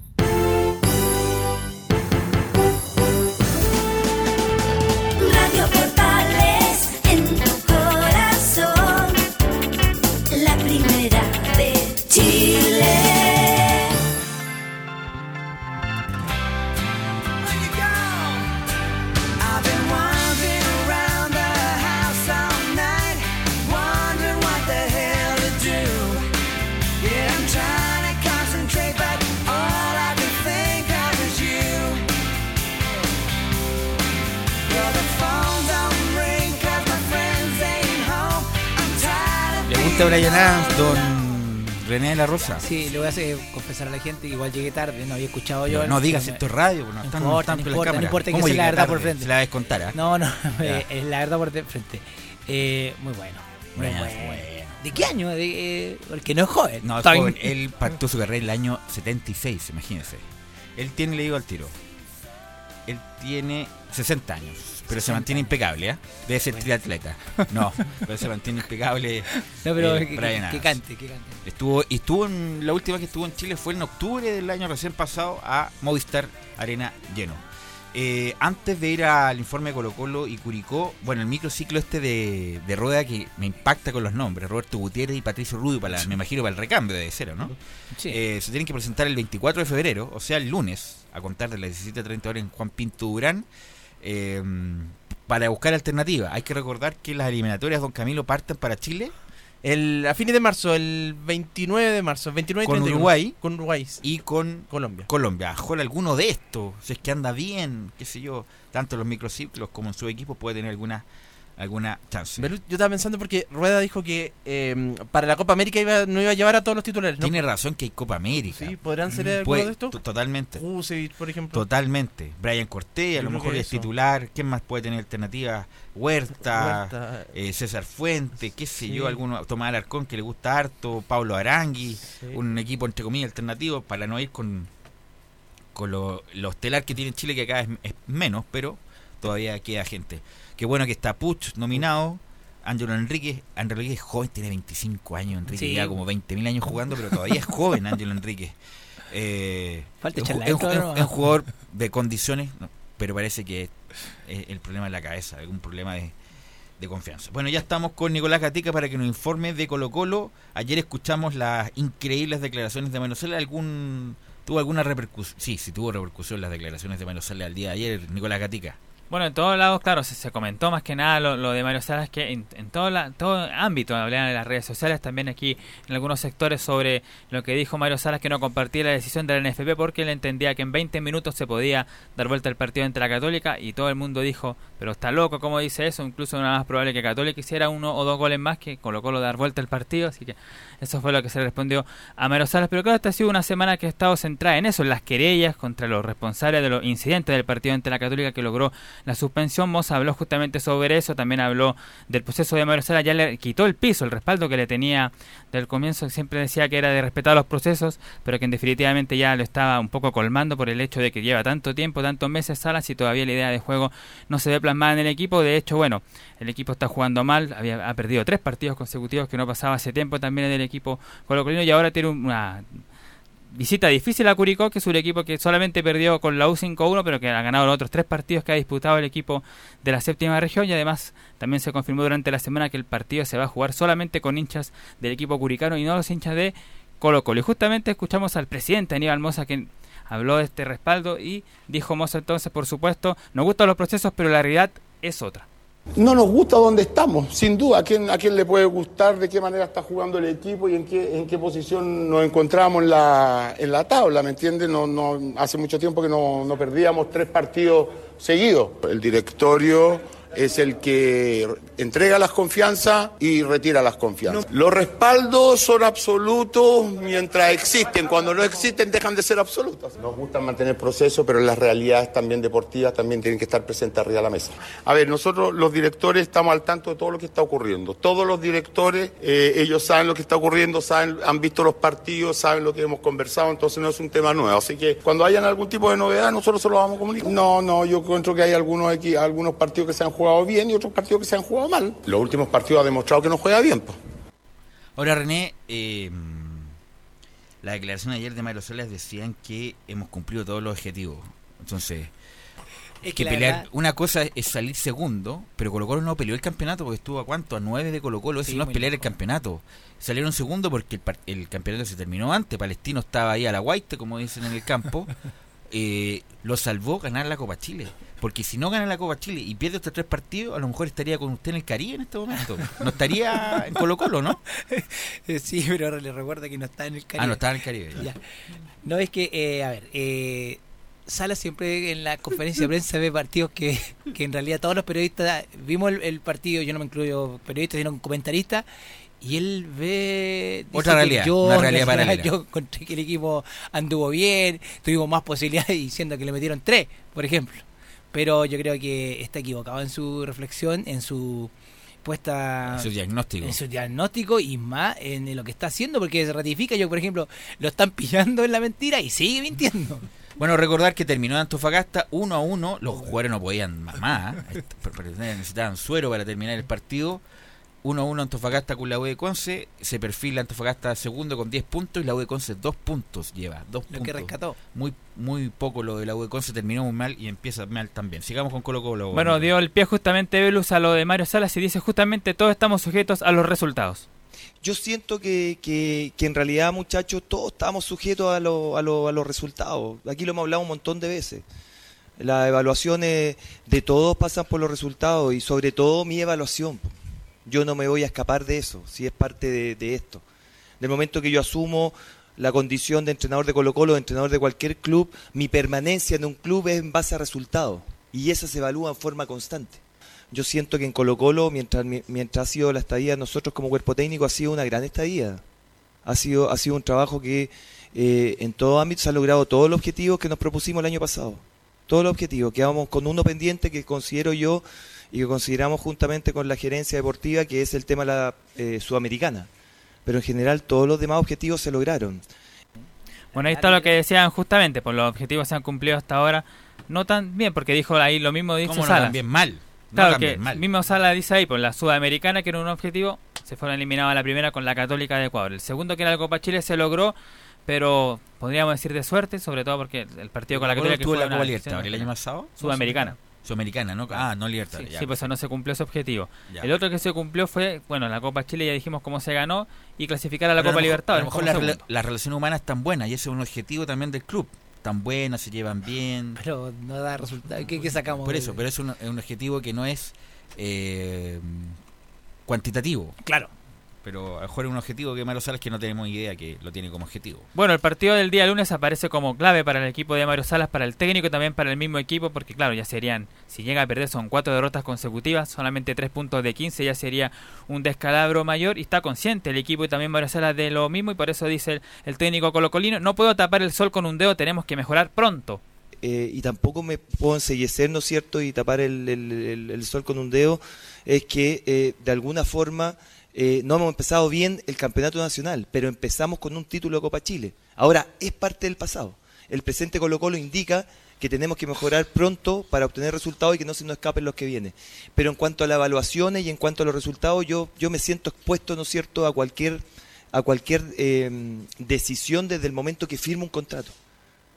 [SPEAKER 6] Brian Adams, don René de la Rosa?
[SPEAKER 10] Sí, le voy a hacer confesar a la gente igual llegué tarde, no había escuchado yo.
[SPEAKER 6] No digas
[SPEAKER 10] me-
[SPEAKER 6] esto es radio, no,
[SPEAKER 10] No
[SPEAKER 6] están-
[SPEAKER 10] importa, no
[SPEAKER 6] por la
[SPEAKER 10] importa, no importa que
[SPEAKER 6] ¿Cómo
[SPEAKER 10] sea la verdad
[SPEAKER 6] tarde?
[SPEAKER 10] por frente.
[SPEAKER 6] Se la descontar, ¿ah?
[SPEAKER 10] No, no, eh, es la verdad por frente. Eh, muy bueno. Muy
[SPEAKER 6] Bueno,
[SPEAKER 10] bueno. ¿De qué año? De, eh, porque no es joven.
[SPEAKER 6] No, es joven. Él partió su carrera en el año 76, imagínese. Él tiene, le digo al tiro, él tiene 60 años, pero se
[SPEAKER 10] 60
[SPEAKER 6] mantiene impecable, ¿ah? Debe ser triatleta. No, pero se mantiene impecable.
[SPEAKER 10] No, pero
[SPEAKER 6] eh,
[SPEAKER 10] que,
[SPEAKER 6] Brian
[SPEAKER 10] que- que
[SPEAKER 6] Adams.
[SPEAKER 10] cante, que cante.
[SPEAKER 6] Estuvo, y estuvo en, la última que estuvo en Chile fue en octubre del año recién pasado a Movistar Arena lleno. Eh, antes de ir al informe de Colo Colo y Curicó, bueno, el microciclo este de, de rueda que me impacta con los nombres, Roberto Gutiérrez y Patricio Rubio, para la- me imagino para el recambio de cero, ¿no?
[SPEAKER 10] Sí.
[SPEAKER 6] Eh, se tienen que presentar el 24 de febrero, o sea, el lunes, a contar de las 17.30 horas en Juan Pinto Durán, eh, para buscar alternativas. Hay que recordar que las eliminatorias, don Camilo, parten para Chile
[SPEAKER 8] El, a fines de marzo, el 29 de marzo, 29 y
[SPEAKER 6] con
[SPEAKER 8] 31.
[SPEAKER 6] Uruguay
[SPEAKER 8] Con Uruguay.
[SPEAKER 6] y con
[SPEAKER 8] Colombia.
[SPEAKER 6] Colombia. Ojalá alguno de estos, si es que anda bien, qué sé yo, tanto en los microciclos como en su equipo puede tener alguna alguna chance.
[SPEAKER 8] Belus, Yo estaba pensando porque Rueda dijo que eh, para la Copa América iba, no iba a llevar a todos los titulares. ¿no?
[SPEAKER 6] Tiene razón que hay Copa América.
[SPEAKER 8] Sí, ¿podrán ser
[SPEAKER 6] Mm,
[SPEAKER 8] alguno
[SPEAKER 6] puede-
[SPEAKER 8] de estos?
[SPEAKER 6] to- Totalmente.
[SPEAKER 8] Kusevich, por ejemplo.
[SPEAKER 6] Totalmente. Brian Cortés, a lo mejor es
[SPEAKER 8] eso.
[SPEAKER 6] titular. ¿Quién más puede tener alternativa? Huerta,
[SPEAKER 8] Huerta.
[SPEAKER 6] eh, César Fuente, qué sé
[SPEAKER 8] Sí.
[SPEAKER 6] yo, alguno, Tomás Alarcón que le gusta harto, Pablo Arangui,
[SPEAKER 8] Sí.
[SPEAKER 6] un equipo entre comillas alternativo para no ir con, con lo, lo estelar que tiene Chile, que acá es, es menos, pero todavía queda gente. Qué bueno que está Puch nominado. Ángelo Enrique, Ángelo Enrique es joven, tiene 25 años, Enrique
[SPEAKER 10] Sí.
[SPEAKER 6] lleva como 20.000 años jugando, pero todavía es joven Ángelo Enrique. Eh,
[SPEAKER 10] Falta
[SPEAKER 6] es un- es un- es un- jugador de condiciones, no, pero parece que es el problema de la cabeza, algún problema de, de confianza. Bueno, ya estamos con Nicolás Gatica para que nos informe de Colo Colo. Ayer escuchamos las increíbles declaraciones de Manosela. ¿Algún, ¿Tuvo alguna repercusión? Sí, sí tuvo repercusión las declaraciones de Manosela al día de ayer, Nicolás Gatica.
[SPEAKER 7] Bueno, en todos lados, claro, se, se comentó más que nada lo, de Mario Salas, que en, en todo, la, todo ámbito, hablaban en las redes sociales, también aquí en algunos sectores sobre lo que dijo Mario Salas, que no compartía la decisión de la NFP porque él entendía que en 20 minutos se podía dar vuelta el partido entre la Católica y todo el mundo dijo, pero está loco, ¿cómo dice eso? Incluso era más probable que Católica hiciera uno o dos goles más que colocó lo de dar vuelta el partido, así que eso fue lo que se respondió a Mario Salas. Pero claro, esta ha sido una semana que ha estado centrada en eso, en las querellas contra los responsables de los incidentes del partido entre la Católica que logró la suspensión. Moss habló justamente sobre eso, también habló del proceso de Mario Salas, ya le quitó el piso, el respaldo que le tenía del comienzo, siempre decía que era de respetar los procesos, pero que en definitivamente ya lo estaba un poco colmando por el hecho de que lleva tanto tiempo, tantos meses Salas y todavía la idea de juego no se ve plasmada en el equipo. De hecho, bueno, el equipo está jugando mal, había, ha perdido tres partidos consecutivos que no pasaba hace tiempo también en el equipo colocolino y ahora tiene una visita difícil a Curicó, que es un equipo que solamente perdió con la U 5-1, pero que ha ganado los otros tres partidos que ha disputado el equipo de la séptima región y además también se confirmó durante la semana que el partido se va a jugar solamente con hinchas del equipo curicano y no los hinchas de Colo Colo. Y justamente escuchamos al presidente Aníbal Mosa que habló de este respaldo y dijo Mosa entonces, por supuesto, nos gustan los procesos, pero la realidad es otra.
[SPEAKER 14] No nos gusta donde estamos, sin duda. ¿A quién, ¿A quién le puede gustar de qué manera está jugando el equipo y en qué, en qué posición nos encontramos en la, en la tabla? ¿Me entiendes? No, no, hace mucho tiempo que no, no perdíamos tres partidos seguidos. El directorio es el que entrega las confianzas y retira las confianzas. Los respaldos son absolutos mientras existen. Cuando no existen dejan de ser absolutos. Nos gusta mantener procesos, pero las realidades también deportivas también tienen que estar presentes arriba de la mesa. A ver, nosotros los directores estamos al tanto de todo lo que está ocurriendo. Todos los directores, eh, ellos saben lo que está ocurriendo, saben, han visto los partidos, saben lo que hemos conversado, entonces no es un tema nuevo. Así que cuando hayan algún tipo de novedad, nosotros se lo vamos a comunicar. No, no, yo encuentro que hay algunos, equi- algunos partidos que se han jugado bien y otros partidos que se han jugado mal. Los últimos partidos ha demostrado que no juega bien. pues.
[SPEAKER 6] Ahora, René, eh, la declaración de ayer de Mario Salas decían que hemos cumplido todos los objetivos. Entonces,
[SPEAKER 10] Es
[SPEAKER 6] que pelear.
[SPEAKER 10] verdad-
[SPEAKER 6] Una cosa es salir segundo, pero Colo Colo no peleó el campeonato porque estuvo a cuánto, a nueve de Colo Colo. Eso
[SPEAKER 10] Sí,
[SPEAKER 6] no es pelear el campeonato. Salieron segundo porque el, par- el campeonato se terminó antes. Palestino estaba ahí a la guaite, como dicen en el campo. Eh, lo salvó ganar la Copa Chile. Porque si no gana la Copa Chile y pierde estos tres partidos, a lo mejor estaría con usted en el Caribe en este momento. No estaría en Colo Colo, ¿no?
[SPEAKER 10] sí, pero ahora le recuerda que no está en el Caribe.
[SPEAKER 6] Ah, no estaba en el Caribe.
[SPEAKER 10] Ya. No, es que, eh, a ver, eh, Sala siempre en la conferencia de prensa ve partidos que, que en realidad todos los periodistas vimos el, el partido, yo no me incluyo periodistas, sino un comentarista, y él ve...
[SPEAKER 6] Otra realidad,
[SPEAKER 10] yo,
[SPEAKER 6] una realidad paralela.
[SPEAKER 10] Yo encontré que el equipo anduvo bien, tuvimos más posibilidades diciendo que le metieron tres, por ejemplo. Pero yo creo que está equivocado en su reflexión, en su puesta
[SPEAKER 6] En su diagnóstico.
[SPEAKER 10] en su diagnóstico y más en lo que está haciendo porque se ratifica yo por ejemplo lo están pillando en la mentira y sigue mintiendo
[SPEAKER 6] Bueno, recordar que terminó en Antofagasta 1 a 1. Los jugadores no podían más, más. Necesitaban suero para terminar el partido. 1-1 Antofagasta con la U de Conce, se perfila Antofagasta segundo con 10 puntos y la U de Conce 2 puntos lleva, dos
[SPEAKER 10] Lo
[SPEAKER 6] puntos.
[SPEAKER 10] que rescató.
[SPEAKER 6] Muy muy poco lo de la U de Conce, terminó muy mal y empieza mal también. Sigamos con Colo Colo.
[SPEAKER 7] Bueno, dio el pie justamente Velus a lo de Mario Salas y dice justamente todos estamos sujetos a los resultados.
[SPEAKER 15] Yo siento que, que, que en realidad, muchachos, todos estamos sujetos a, lo- a, lo- a los resultados. Aquí lo hemos hablado un montón de veces. Las evaluaciones de todos pasan por los resultados y sobre todo mi evaluación. Yo no me voy a escapar de eso, si es parte de, esto. Del momento que yo asumo la condición de entrenador de Colo Colo, de entrenador de cualquier club, mi permanencia en un club es en base a resultados y esa se evalúa en forma constante. Yo siento que en Colo Colo, mientras, mi- mientras ha sido la estadía nosotros como cuerpo técnico, ha sido una gran estadía. Ha sido, ha sido un trabajo que eh, en todo ámbito se ha logrado todos los objetivos que nos propusimos el año pasado. Todos los objetivos. Quedamos con uno pendiente que considero yo y que consideramos juntamente con la gerencia deportiva, que es el tema de la eh, sudamericana. Pero en general todos los demás objetivos se lograron.
[SPEAKER 7] Bueno, ahí está lo que decían justamente, pues los objetivos se han cumplido hasta ahora. No tan bien, porque dijo ahí lo mismo dicho
[SPEAKER 6] ¿Cómo no
[SPEAKER 7] Salas.
[SPEAKER 6] tan bien? Mal. No
[SPEAKER 7] Claro que
[SPEAKER 6] mal.
[SPEAKER 7] mismo Sala dice ahí, pues la Sudamericana que era un objetivo, se fueron eliminados a la primera con la Católica de Ecuador. El segundo que era la Copa Chile se logró, pero podríamos decir de suerte, sobre todo porque el partido con la Católica que
[SPEAKER 6] tuvo
[SPEAKER 7] fue
[SPEAKER 6] la Copa Libertadores el año pasado.
[SPEAKER 7] Sudamericana.
[SPEAKER 6] Sudamericana, ¿no? Ah, no
[SPEAKER 7] Sí,
[SPEAKER 6] Libertadores. ya.
[SPEAKER 7] sí, pues no se cumplió ese objetivo.
[SPEAKER 6] Ya.
[SPEAKER 7] El otro que se cumplió fue, bueno, la Copa Chile ya dijimos cómo se ganó y clasificar a la
[SPEAKER 6] Pero
[SPEAKER 7] Copa
[SPEAKER 6] a lo mejor-
[SPEAKER 7] Libertadores.
[SPEAKER 6] A lo mejor las relaciones humanas están buenas y ese es un objetivo también del club. Están buenas, se llevan bien.
[SPEAKER 10] Pero no da resultado. ¿Qué, qué sacamos?
[SPEAKER 6] Por eso, pero es un, es un objetivo que no es eh, cuantitativo.
[SPEAKER 10] Claro.
[SPEAKER 6] Pero a lo mejor es un objetivo que Mario Salas que no tenemos idea que lo tiene como objetivo.
[SPEAKER 7] Bueno, el partido del día lunes aparece como clave para el equipo de Mario Salas, para el técnico y también para el mismo equipo, porque claro, ya serían, si llega a perder son cuatro derrotas consecutivas, solamente tres puntos de 15, ya sería un descalabro mayor y está consciente el equipo y también Mario Salas de lo mismo y por eso dice el, el técnico colocolino, no puedo tapar el sol con un dedo, tenemos que mejorar pronto.
[SPEAKER 15] eh, y tampoco me puedo ensellecer, ¿no es cierto?, y tapar el, el- el- el sol con un dedo, es que eh, de alguna forma eh, no hemos empezado bien el campeonato nacional, pero empezamos con un título de Copa Chile. Ahora, es parte del pasado. El presente Colo Colo indica que tenemos que mejorar pronto para obtener resultados y que no se nos escapen los que vienen. Pero en cuanto a las evaluaciones y en cuanto a los resultados, yo, yo me siento expuesto, ¿no es cierto?, a cualquier, a cualquier eh, decisión desde el momento que firmo un contrato.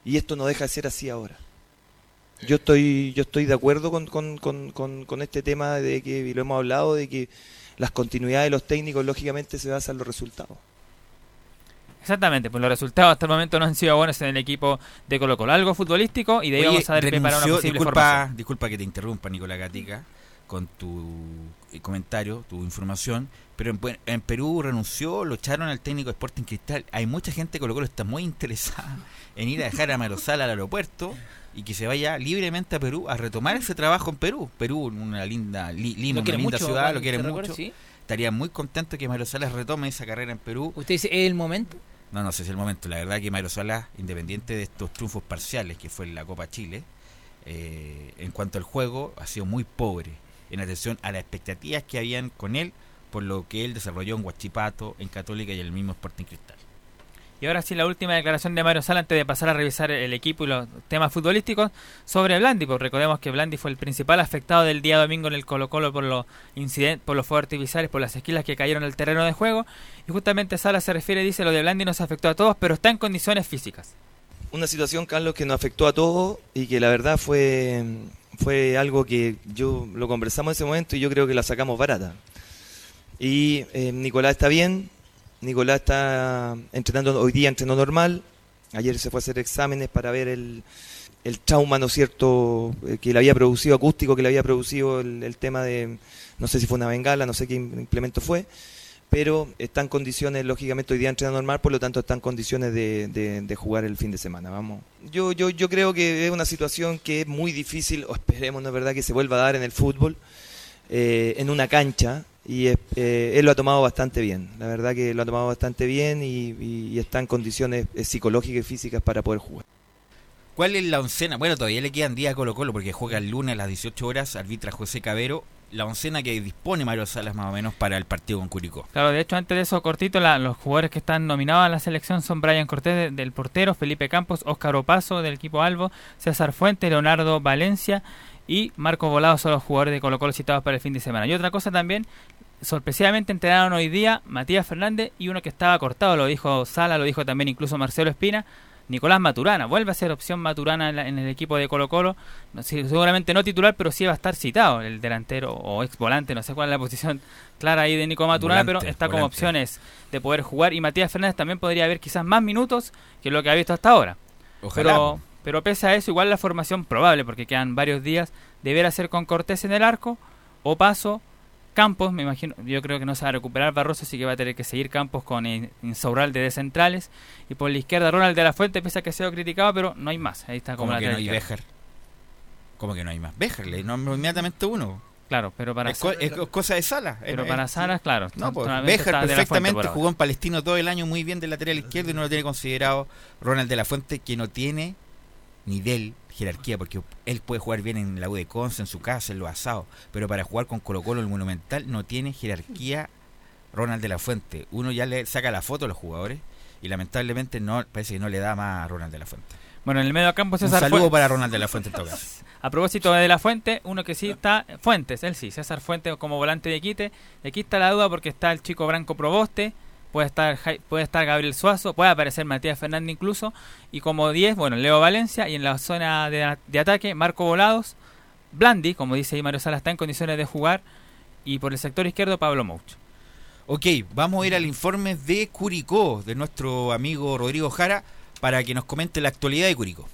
[SPEAKER 15] Y esto no deja de ser así ahora. Yo estoy, yo estoy de acuerdo con, con, con, con, con este tema de que, y lo hemos hablado, de que las continuidades de los técnicos lógicamente se basan en los resultados.
[SPEAKER 7] Exactamente, pues los resultados hasta el momento no han sido buenos en el equipo de Colo Colo. Algo futbolístico y de ahí
[SPEAKER 6] Oye,
[SPEAKER 7] vamos a dar pie para una posible
[SPEAKER 6] disculpa,
[SPEAKER 7] formación.
[SPEAKER 6] disculpa que te interrumpa, Nicolás Gatica, con tu eh, comentario, tu información, pero en, en Perú renunció, lo echaron al técnico de Sporting Cristal. Hay mucha gente Colo Colo está muy interesada en ir a dejar a Marosal al aeropuerto y que se vaya libremente a Perú a retomar ese trabajo en Perú. Perú, una linda, Li- Lima, una linda
[SPEAKER 10] mucho,
[SPEAKER 6] ciudad, lo quiere
[SPEAKER 10] ¿te
[SPEAKER 6] mucho.
[SPEAKER 10] Sí.
[SPEAKER 6] Estaría muy contento que Mario Salas retome esa carrera en Perú.
[SPEAKER 10] ¿Usted dice es el momento?
[SPEAKER 6] No, no sé si es el momento. La verdad que Mario Salas, independiente de estos triunfos parciales que fue en la Copa Chile, eh, en cuanto al juego, ha sido muy pobre en atención a las expectativas que habían con él por lo que él desarrolló en Huachipato, en Católica y en el mismo Sporting Cristal.
[SPEAKER 7] Y ahora sí, la última declaración de Mario Sala antes de pasar a revisar el equipo y los temas futbolísticos sobre Blandi. Pues recordemos que Blandi fue el principal afectado del día domingo en el Colo Colo por los incidentes, por los fuegos artificiales, por las esquilas que cayeron el terreno de juego. Y justamente Sala se refiere, dice, lo de Blandi nos afectó a todos, pero está en condiciones físicas.
[SPEAKER 15] Una situación, Carlos, que nos afectó a todos y que la verdad fue, fue algo que yo lo conversamos en ese momento y yo creo que la sacamos barata. Y eh, Nicolás está bien, Nicolás está entrenando, hoy día entrenó normal, ayer se fue a hacer exámenes para ver el, trauma, ¿no cierto?, eh, que le había producido, acústico que le había producido el, tema de, no sé si fue una bengala, no sé qué implemento fue, pero está en condiciones, lógicamente hoy día entrena normal, por lo tanto está en condiciones de jugar el fin de semana, vamos. Yo, yo, yo creo que es una situación que es muy difícil, o esperemos, ¿no es verdad?, que se vuelva a dar en el fútbol, eh, en una cancha, y es- eh, él lo ha tomado bastante bien, la verdad que lo ha tomado bastante bien y, y- y está en condiciones eh, psicológicas y físicas para poder jugar.
[SPEAKER 6] ¿Cuál es la oncena? Bueno, todavía le quedan días a Colo Colo porque juega el lunes a las 18 horas, arbitra José Cabero. La oncena que dispone Mario Salas más o menos para el partido con Curicó.
[SPEAKER 7] Claro, de hecho, antes de eso, cortito, la- los jugadores que están nominados a la selección son Brian Cortés de- del portero, Felipe Campos, Óscar Opaso del equipo Albo, César Fuente, Leonardo Valencia y Marco Volado son los jugadores de Colo Colo citados para el fin de semana. Y otra cosa también, sorpresivamente entrenaron hoy día Matías Fernández y uno que estaba cortado, lo dijo Sala, lo dijo también incluso Marcelo Espina, Nicolás Maturana. Vuelve a ser opción Maturana en, la- en el equipo de Colo Colo. No, sí, seguramente no titular, pero sí va a estar citado el delantero o ex volante, no sé cuál es la posición clara ahí de Nico Maturana,
[SPEAKER 6] Volante,
[SPEAKER 7] pero está como
[SPEAKER 6] volante.
[SPEAKER 7] opciones de poder jugar. Y Matías Fernández también podría haber quizás más minutos que lo que ha visto hasta ahora.
[SPEAKER 6] Ojalá.
[SPEAKER 7] Pero, pero pese a eso, igual la formación probable, porque quedan varios días, deberá ser con Cortés en el arco, o paso, Campos, me imagino, yo creo que no se va a recuperar Barroso, así que va a tener que seguir Campos con In- Insaurralde de centrales, y por la izquierda Ronald de la Fuente, pese a que ha sido criticado, pero no hay más, ahí está como
[SPEAKER 6] Como que no hay. Bejar. ¿Cómo que no hay más? Bejar, le nombro inmediatamente uno.
[SPEAKER 7] Claro, pero para
[SPEAKER 6] es, co- es co- cosa de Sala.
[SPEAKER 7] Pero
[SPEAKER 6] Eh,
[SPEAKER 7] para
[SPEAKER 6] eh,
[SPEAKER 7] Salas, claro,
[SPEAKER 6] No, pues Bejar
[SPEAKER 7] La
[SPEAKER 6] perfectamente jugó en Palestino todo el año muy bien del lateral izquierdo y no lo tiene considerado Ronald de la Fuente, que no tiene nivel, jerarquía, porque él puede jugar bien en la U de Conce, en su casa, en los asados, pero para jugar con Colo Colo el Monumental no tiene jerarquía Ronald de la Fuente. Uno ya le saca la foto a los jugadores y lamentablemente no parece que no le da más a Ronald de la Fuente.
[SPEAKER 7] Bueno, en el medio campo
[SPEAKER 6] Un
[SPEAKER 7] César
[SPEAKER 6] saludo
[SPEAKER 7] Fuentes.
[SPEAKER 6] para Ronald de la Fuente en todo caso.
[SPEAKER 7] A propósito de la Fuente, uno que sí está, Fuentes, él sí, César Fuentes como volante de quite. Aquí está la duda porque está el chico Branco Proboste, puede estar puede estar Gabriel Suazo, puede aparecer Matías Fernández incluso. Y como 10, bueno, Leo Valencia. Y en la zona de, de ataque, Marco Volados, Blandi, como dice ahí Mario Sala, está en condiciones de jugar. Y por el sector izquierdo, Pablo Mouch.
[SPEAKER 6] Ok, vamos a ir al informe de Curicó, de nuestro amigo Rodrigo Jara, para que nos comente la actualidad de Curicó.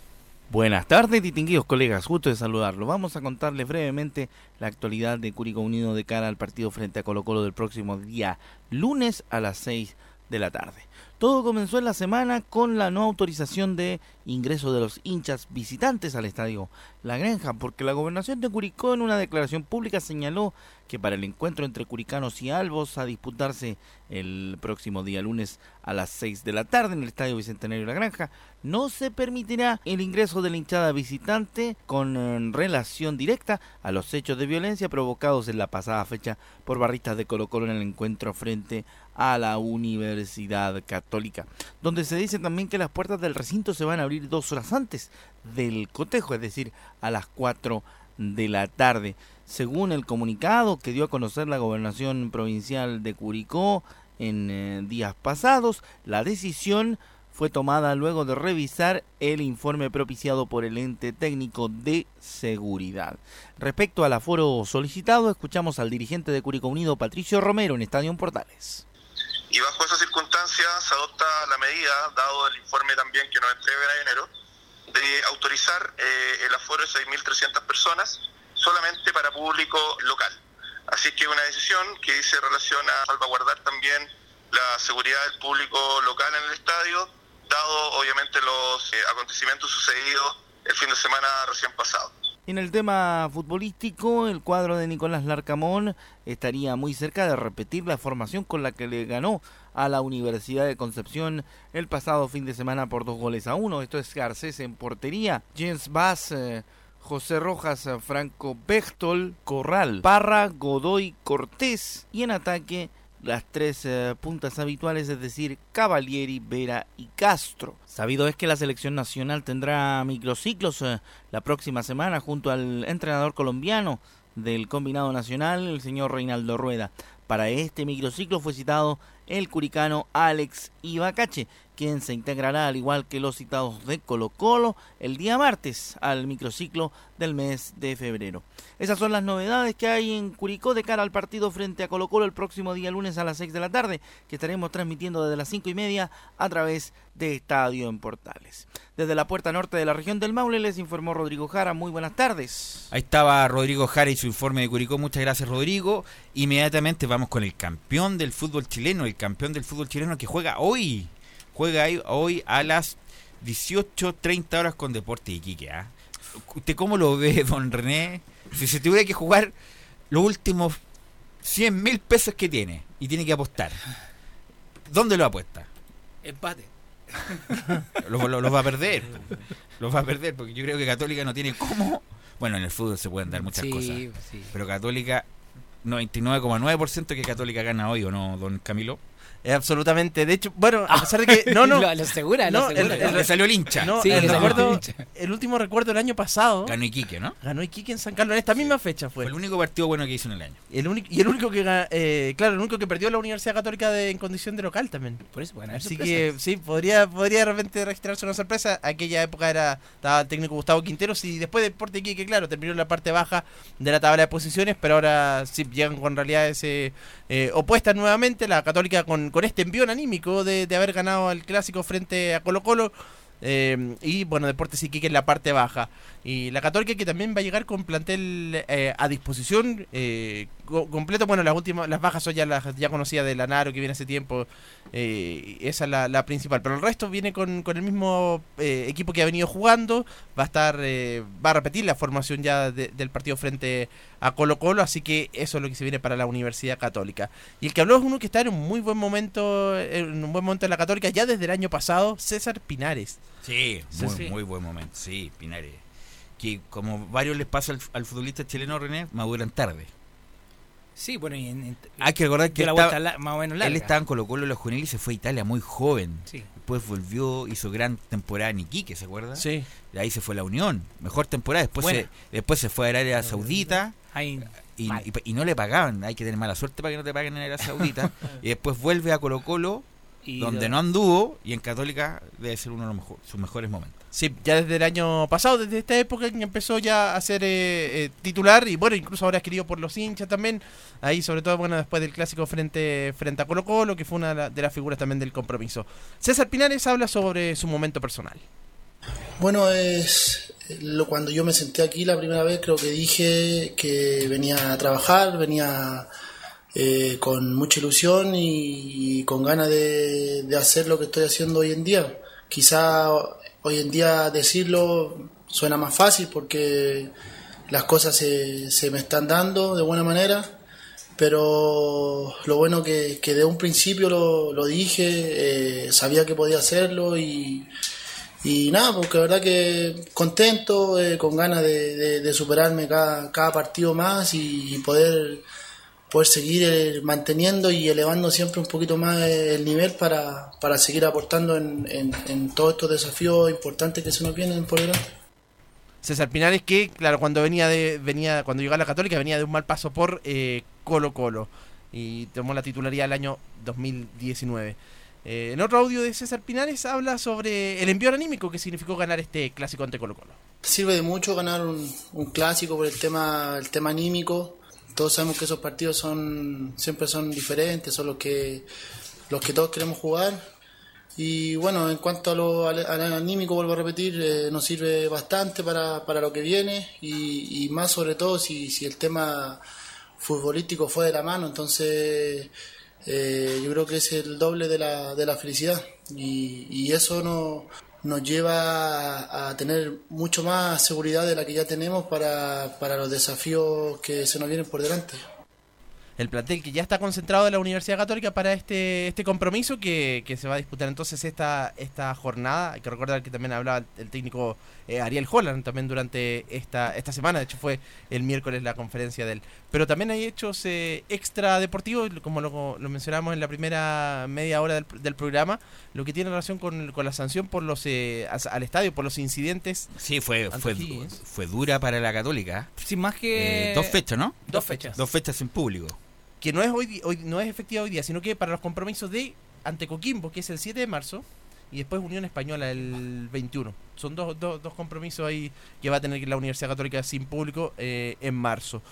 [SPEAKER 16] Buenas tardes, distinguidos colegas, gusto de saludarlos. Vamos a contarles brevemente la actualidad de Curicó Unido de cara al partido frente a Colo Colo del próximo día lunes a las 6 de la tarde. Todo comenzó en la semana con la no autorización de ingreso de los hinchas visitantes al estadio La Granja, porque la gobernación de Curicó en una declaración pública señaló que para el encuentro entre curicanos y albos a disputarse el próximo día lunes a las 6 de la tarde en el Estadio Bicentenario La Granja, no se permitirá el ingreso de la hinchada visitante con eh, relación directa a los hechos de violencia provocados en la pasada fecha por barristas de Colo Colo en el encuentro frente a la Universidad Católica, donde se dice también que las puertas del recinto se van a abrir dos horas antes del cotejo, es decir, a las 4 de la tarde. Según el comunicado que dio a conocer la gobernación provincial de Curicó en eh, días pasados, la decisión fue tomada luego de revisar el informe propiciado por el ente técnico de seguridad. Respecto al aforo solicitado, escuchamos al dirigente de Curicó Unido, Patricio Romero, en Estadio Portales.
[SPEAKER 17] Y bajo esas circunstancias se adopta la medida, dado el informe también que nos entrega enero, de autorizar eh, el aforo de 6.300 personas solamente para público local. Así que una decisión que se relaciona a salvaguardar también la seguridad del público local en el estadio, dado obviamente los eh, acontecimientos sucedidos el fin de semana recién pasado.
[SPEAKER 16] En el tema futbolístico, el cuadro de Nicolás Larcamón estaría muy cerca de repetir la formación con la que le ganó a la Universidad de Concepción el pasado fin de semana por dos goles a uno. Esto es Garcés en portería, James Bass, eh, José Rojas, eh, Franco Bechtol, Corral, Parra, Godoy, Cortés y en ataque las tres eh, puntas habituales, es decir, Cavalieri, Vera y Castro. Sabido es que la selección nacional tendrá microciclos la próxima semana junto al entrenador colombiano del combinado nacional, el señor Reinaldo Rueda. Para este microciclo fue citado el curicano Alex Ibacache, quien se integrará al igual que los citados de Colo Colo el día martes al microciclo del mes de febrero. Esas son las novedades que hay en Curicó de cara al partido frente a Colo Colo el próximo día lunes a las 6 de la tarde, que estaremos transmitiendo desde las 5 y media a través de Estadio en Portales. Desde la puerta norte de la región del Maule les informó Rodrigo Jara. Muy buenas tardes.
[SPEAKER 6] Ahí estaba Rodrigo Jara y su informe de Curicó. Muchas gracias, Rodrigo. Inmediatamente vamos con el campeón del fútbol chileno, el campeón del fútbol chileno que juega hoy. Juega hoy a las 18.30 horas con Deporte Iquique. ¿ah? ¿Usted cómo lo ve, don René? Si se tuviera que jugar los últimos 100 mil pesos que tiene y tiene que apostar, ¿dónde lo apuesta?
[SPEAKER 10] Empate.
[SPEAKER 6] Los lo, los va a perder. Los va a perder porque yo creo que Católica no tiene cómo. Bueno, en el fútbol se pueden dar muchas
[SPEAKER 10] Sí,
[SPEAKER 6] cosas.
[SPEAKER 10] sí.
[SPEAKER 6] Pero Católica, 99,9% que Católica gana hoy, ¿o no, don Camilo?
[SPEAKER 18] Absolutamente. De hecho, bueno, a pesar de que. No, no.
[SPEAKER 10] Lo- lo asegura, lo
[SPEAKER 18] no,
[SPEAKER 10] asegura.
[SPEAKER 6] Le salió el hincha.
[SPEAKER 18] No,
[SPEAKER 10] Sí,
[SPEAKER 18] el,
[SPEAKER 10] le salió
[SPEAKER 18] recuerdo-
[SPEAKER 10] el hincha.
[SPEAKER 18] el último recuerdo del año pasado.
[SPEAKER 6] Ganó Iquique, ¿no?
[SPEAKER 18] Ganó Iquique en San Carlos en esta misma fecha fue.
[SPEAKER 6] Fue el único partido bueno que hizo en el año.
[SPEAKER 18] El único, y el único que eh, claro, el único que perdió la Universidad Católica de, en condición de local también.
[SPEAKER 10] Por eso, bueno,
[SPEAKER 18] Así que sí, podría, podría de repente registrarse una sorpresa. Aquella época era estaba el técnico Gustavo Quinteros y después Deporte Iquique, claro, terminó en la parte baja de la tabla de posiciones, pero ahora sí llegan con realidades eh, eh, opuestas nuevamente. La Católica con, con este envión anímico de, haber ganado el clásico frente a Colo Colo. eh, y bueno, Deportes Iquique en la parte baja. Y la Católica que también va a llegar con plantel eh, a disposición eh, co- completo. Bueno, las últimas, las bajas son ya las ya conocidas de Lanaro que viene hace tiempo. eh, esa es la, la principal. Pero el resto viene con, con el mismo eh, equipo que ha venido jugando. Va a estar, eh, va a repetir la formación ya de- del partido frente a Colo Colo. Así que eso es lo que se viene para la Universidad Católica. Y el que habló es uno que está en un muy buen momento, en un buen momento en la Católica, ya desde el año pasado, César Pinares.
[SPEAKER 6] Sí,
[SPEAKER 18] Sí,
[SPEAKER 6] muy,
[SPEAKER 18] sí.
[SPEAKER 6] muy buen momento. Sí, Pinares. Que como varios les pasa al, al futbolista chileno René, maduran tarde.
[SPEAKER 10] Sí, bueno, y en, en-
[SPEAKER 6] Hay que recordar que estaba-
[SPEAKER 10] la- más o menos larga.
[SPEAKER 6] él estaba en Colo Colo los juveniles y se fue a Italia muy joven.
[SPEAKER 10] Sí.
[SPEAKER 6] Después volvió, hizo gran temporada en Iquique, ¿se acuerda?
[SPEAKER 18] Sí.
[SPEAKER 6] De ahí se fue a la Unión. Mejor temporada. Después, se, después se fue a Arabia Saudita.
[SPEAKER 10] Ahí,
[SPEAKER 6] y- y no le pagaban. Hay que tener mala suerte para que no te paguen en Arabia Saudita. y después vuelve a Colo Colo,
[SPEAKER 10] Y
[SPEAKER 6] donde
[SPEAKER 10] lo-
[SPEAKER 6] no anduvo. Y en Católica debe ser uno de los mejor- sus mejores momentos.
[SPEAKER 18] Sí, ya desde el año pasado, desde esta época que empezó ya a ser eh, eh, titular y bueno, incluso ahora es querido por los hinchas también. Ahí sobre todo, bueno, después del clásico frente, frente a Colo Colo, que fue una de la- de las figuras también del compromiso. César Pinares habla sobre su momento personal.
[SPEAKER 19] Bueno, es lo, cuando yo me senté aquí la primera vez, creo que dije que venía a trabajar, venía eh, con mucha ilusión y, con ganas de, hacer lo que estoy haciendo hoy en día. Quizá hoy en día decirlo suena más fácil porque las cosas se, se me están dando de buena manera, pero lo bueno que, que de un principio lo, dije, eh, sabía que podía hacerlo y, y nada, porque la verdad que contento, eh, con ganas de, superarme cada partido más y, poder, poder seguir eh, manteniendo y elevando siempre un poquito más eh, el nivel para, para seguir aportando en, en, en todos estos desafíos importantes que se nos vienen por delante.
[SPEAKER 18] César Pinares que, claro, cuando venía de venía cuando llegó a la Católica venía de un mal paso por eh, Colo Colo y tomó la titularidad el año 2019. Eh, en otro audio de César Pinares habla sobre el envío anímico que significó ganar este clásico ante Colo Colo.
[SPEAKER 19] Sirve de mucho ganar un, un clásico por el tema, el tema anímico. Todos sabemos que esos partidos son siempre son diferentes, son los que los que todos queremos jugar. Y bueno, en cuanto a lo, al, al anímico, vuelvo a repetir, eh, nos sirve bastante para, para lo que viene y, más sobre todo si, si el tema futbolístico fue de la mano, entonces eh, yo creo que es el doble de la, de la felicidad y, y eso no, nos lleva a, tener mucho más seguridad de la que ya tenemos para, para los desafíos que se nos vienen por delante.
[SPEAKER 18] el plantel que ya está concentrado de la Universidad Católica para este, este compromiso que, que se va a disputar entonces esta, esta jornada. Hay que recordar que también hablaba el técnico eh, Ariel Holland también durante esta, esta semana, de hecho fue el miércoles la conferencia de él. Pero también hay hechos eh, extra deportivos, como lo, lo mencionamos en la primera media hora del, del programa, lo que tiene relación con, con la sanción por los eh, al estadio, por los incidentes.
[SPEAKER 6] Sí, fue, fue, fue dura para la Católica.
[SPEAKER 10] Sin más que.
[SPEAKER 6] Eh, dos fechas, ¿no?
[SPEAKER 10] Dos fechas.
[SPEAKER 6] Dos fechas sin público.
[SPEAKER 18] que no es hoy, hoy no es efectiva hoy día, sino que para los compromisos de ante Coquimbo, que es el 7 de marzo, y después Unión Española el 21. Son dos, dos, dos compromisos ahí que va a tener la Universidad Católica sin público eh, en marzo.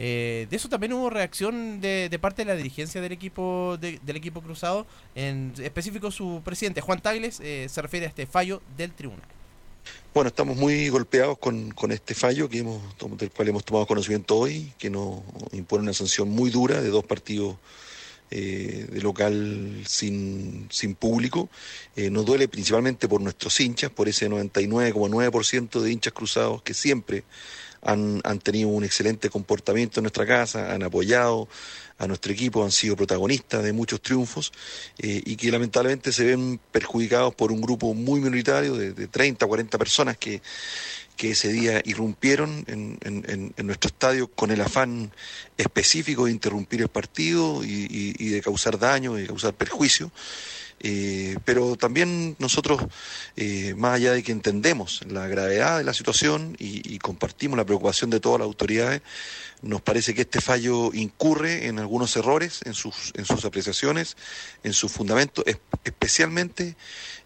[SPEAKER 18] Eh, de eso también hubo reacción de, parte de la dirigencia del equipo de- del equipo cruzado, en específico su presidente Juan Tagles eh, se refiere a este fallo del tribunal.
[SPEAKER 20] Bueno, estamos muy golpeados con, con este fallo que hemos, del cual hemos tomado conocimiento hoy, que nos impone una sanción muy dura de dos partidos eh, de local sin, sin público. Nos duele principalmente por nuestros hinchas, por ese 99,9% de hinchas cruzados que siempre han, han tenido un excelente comportamiento en nuestra casa, han apoyado a nuestro equipo, han sido protagonistas de muchos triunfos eh, y que lamentablemente se ven perjudicados por un grupo muy minoritario de, de 30, 40 personas que, que ese día irrumpieron en, en- nuestro estadio con el afán específico de interrumpir el partido y, y- y de causar daño y de causar perjuicio. Eh, pero también nosotros, eh, más allá de que entendemos la gravedad de la situación y, y compartimos la preocupación de todas las autoridades, nos parece que este fallo incurre en algunos errores en sus, en sus apreciaciones, en sus fundamentos, es- especialmente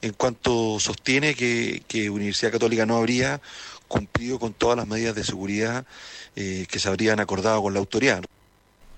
[SPEAKER 20] en cuanto sostiene que, que Universidad Católica no habría cumplido con todas las medidas de seguridad eh, que se habrían acordado con la autoridad.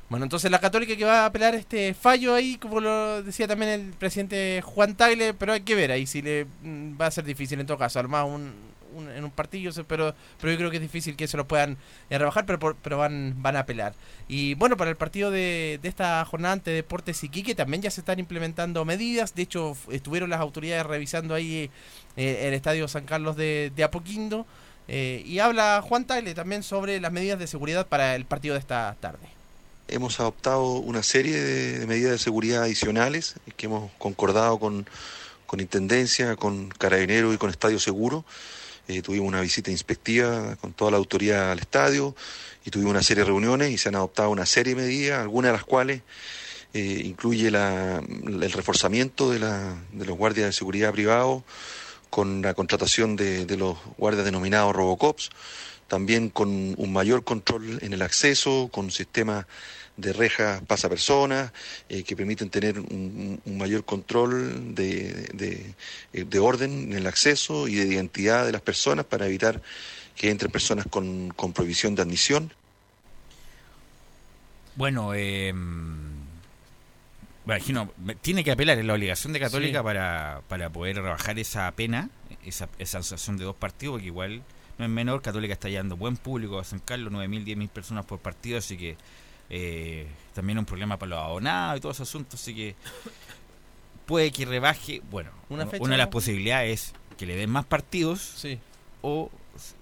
[SPEAKER 18] Bueno, entonces la Católica que va a apelar este fallo ahí, como lo decía también el presidente Juan Tagle, pero hay que ver ahí si le mm, va a ser difícil en todo caso, armar un, un- en un partido, pero pero yo creo que es difícil que se lo puedan eh, rebajar, pero pero van van a apelar. Y bueno, para el partido de, de esta jornada ante Deportes Iquique también ya se están implementando medidas, de hecho estuvieron las autoridades revisando ahí eh, el estadio San Carlos de, de Apoquindo, eh, y habla Juan Tagle también sobre las medidas de seguridad para el partido de esta tarde.
[SPEAKER 20] Hemos adoptado una serie de, medidas de seguridad adicionales que hemos concordado con, con Intendencia, con Carabineros y con Estadio Seguro. Eh, tuvimos una visita inspectiva con toda la autoridad al estadio y tuvimos una serie de reuniones y se han adoptado una serie de medidas, algunas de las cuales eh, incluye el reforzamiento de los guardias de seguridad privados con la contratación de, de los guardias denominados Robocops, también con un mayor control en el acceso, con sistemas de rejas pasapersonas eh, que permiten tener un, un mayor control de, de- eh, de orden en el acceso y de identidad de las personas para evitar que entren personas con, con prohibición de admisión.
[SPEAKER 6] Bueno, eh, imagino, tiene que apelar, es la obligación de Católica
[SPEAKER 18] Sí.
[SPEAKER 6] para, para poder rebajar esa pena, esa, esa asociación de dos partidos, porque igual no es menor, Católica está llevando buen público a San Carlos, 9.000, 10.000 personas por partido, así que eh, también un problema para los abonados y todo ese asunto, así que puede que rebaje, bueno,
[SPEAKER 18] Una
[SPEAKER 6] una, de las
[SPEAKER 18] ¿no?
[SPEAKER 6] posibilidades es que le den más partidos
[SPEAKER 18] Sí.
[SPEAKER 6] o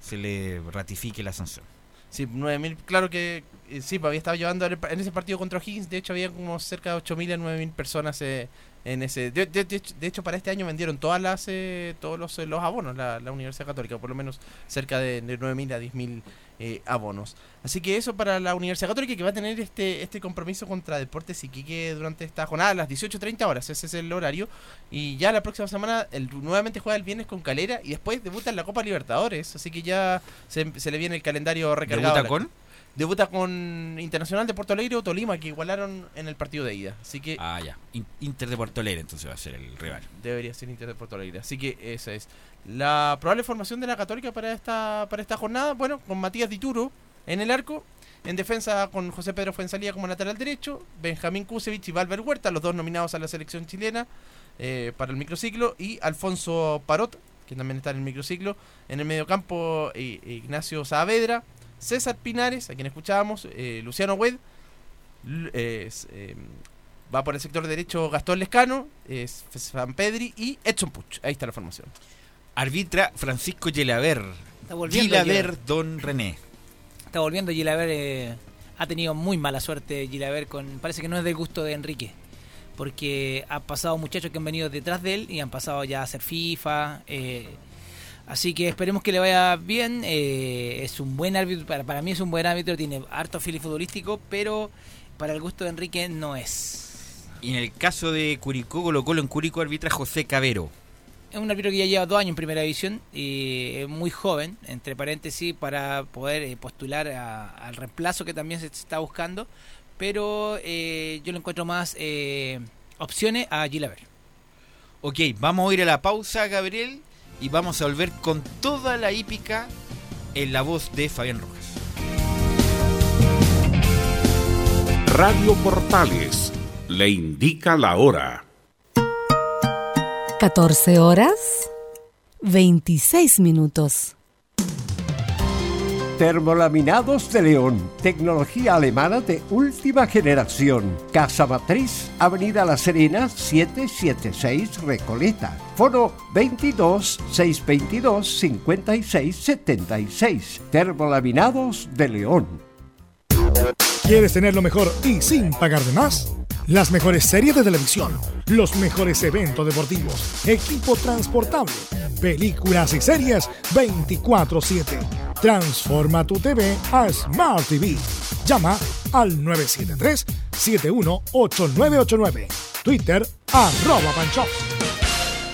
[SPEAKER 6] se le ratifique la sanción.
[SPEAKER 18] Sí, 9.000, claro que eh, sí, pues había estado llevando en ese partido contra O'Higgins, de hecho había como cerca de 8.000 a 9.000 personas eh, en ese... De, de- de hecho, para este año vendieron todas las eh, todos los, eh, los abonos, la, la Universidad Católica, por lo menos cerca de, de 9.000 a 10.000 eh, abonos. Así que eso para la Universidad Católica que va a tener este este compromiso contra Deportes Iquique durante esta jornada a las 18.30 horas, ese es el horario. Y ya la próxima semana el, nuevamente juega el viernes con Calera y después debuta en la Copa Libertadores, así que ya se, se le viene el calendario recargado.
[SPEAKER 6] Debuta con
[SPEAKER 18] Internacional de Porto Alegre o Tolima, que igualaron en el partido de ida. Así que
[SPEAKER 6] Ah, ya. In- Inter de Porto Alegre entonces va a ser el rival.
[SPEAKER 18] debería ser Inter de Porto Alegre. Así que esa es la probable formación de la Católica para esta para esta jornada. Bueno, con Matías Dituro en el arco. En defensa con José Pedro Fuensalía como lateral derecho. Benjamín Kusevich y Valver Huerta, los dos nominados a la selección chilena eh, para el microciclo. Y Alfonso Parot, que también está en el microciclo. En el mediocampo Ignacio Saavedra. César Pinares, a quien escuchábamos. eh, Luciano Wed. Eh, eh, va por el sector derecho Gastón Lescano, es San Pedri y Edson Puch. Ahí está la formación.
[SPEAKER 6] Arbitra Francisco Gilaver.
[SPEAKER 10] Está volviendo
[SPEAKER 6] Gilaver
[SPEAKER 10] Gilaver.
[SPEAKER 6] Don René.
[SPEAKER 10] Está volviendo Gilaver. eh, ha tenido muy mala suerte Gilaver. Con, parece que no es del gusto de Enrique. Porque ha pasado muchachos que han venido detrás de él y han pasado ya a hacer FIFA. eh, así que esperemos que le vaya bien. eh, es un buen árbitro. Para, para mí es un buen árbitro. Tiene harto fili futbolístico. Pero para el gusto de Enrique no es.
[SPEAKER 6] Y en el caso de Curicó, Colo Colo en Curicó arbitra José Cabero.
[SPEAKER 10] Es un árbitro que ya lleva dos años en primera división y es muy joven, entre paréntesis, para poder eh, postular a- al reemplazo que también se está buscando. Pero eh, yo le encuentro más eh, opciones a Gilaver.
[SPEAKER 6] Ok, vamos a ir a la pausa, Gabriel, y vamos a volver con toda la hípica en la voz de Fabián Rojas.
[SPEAKER 5] Radio Portales le indica la hora.
[SPEAKER 21] 14 horas 26 minutos.
[SPEAKER 4] Termolaminados de León, tecnología alemana de última generación. Casa Matriz, Avenida La Serena, 776 Recoleta. Foro 22 622 56 76. Termolaminados de León.
[SPEAKER 1] ¿Quieres tenerlo mejor y sin pagar de más? Las mejores series de televisión, los mejores eventos deportivos, equipo transportable, películas y series 24/7. Transforma tu TV a Smart TV. Llama al 973-718989. Twitter arroba Panchops.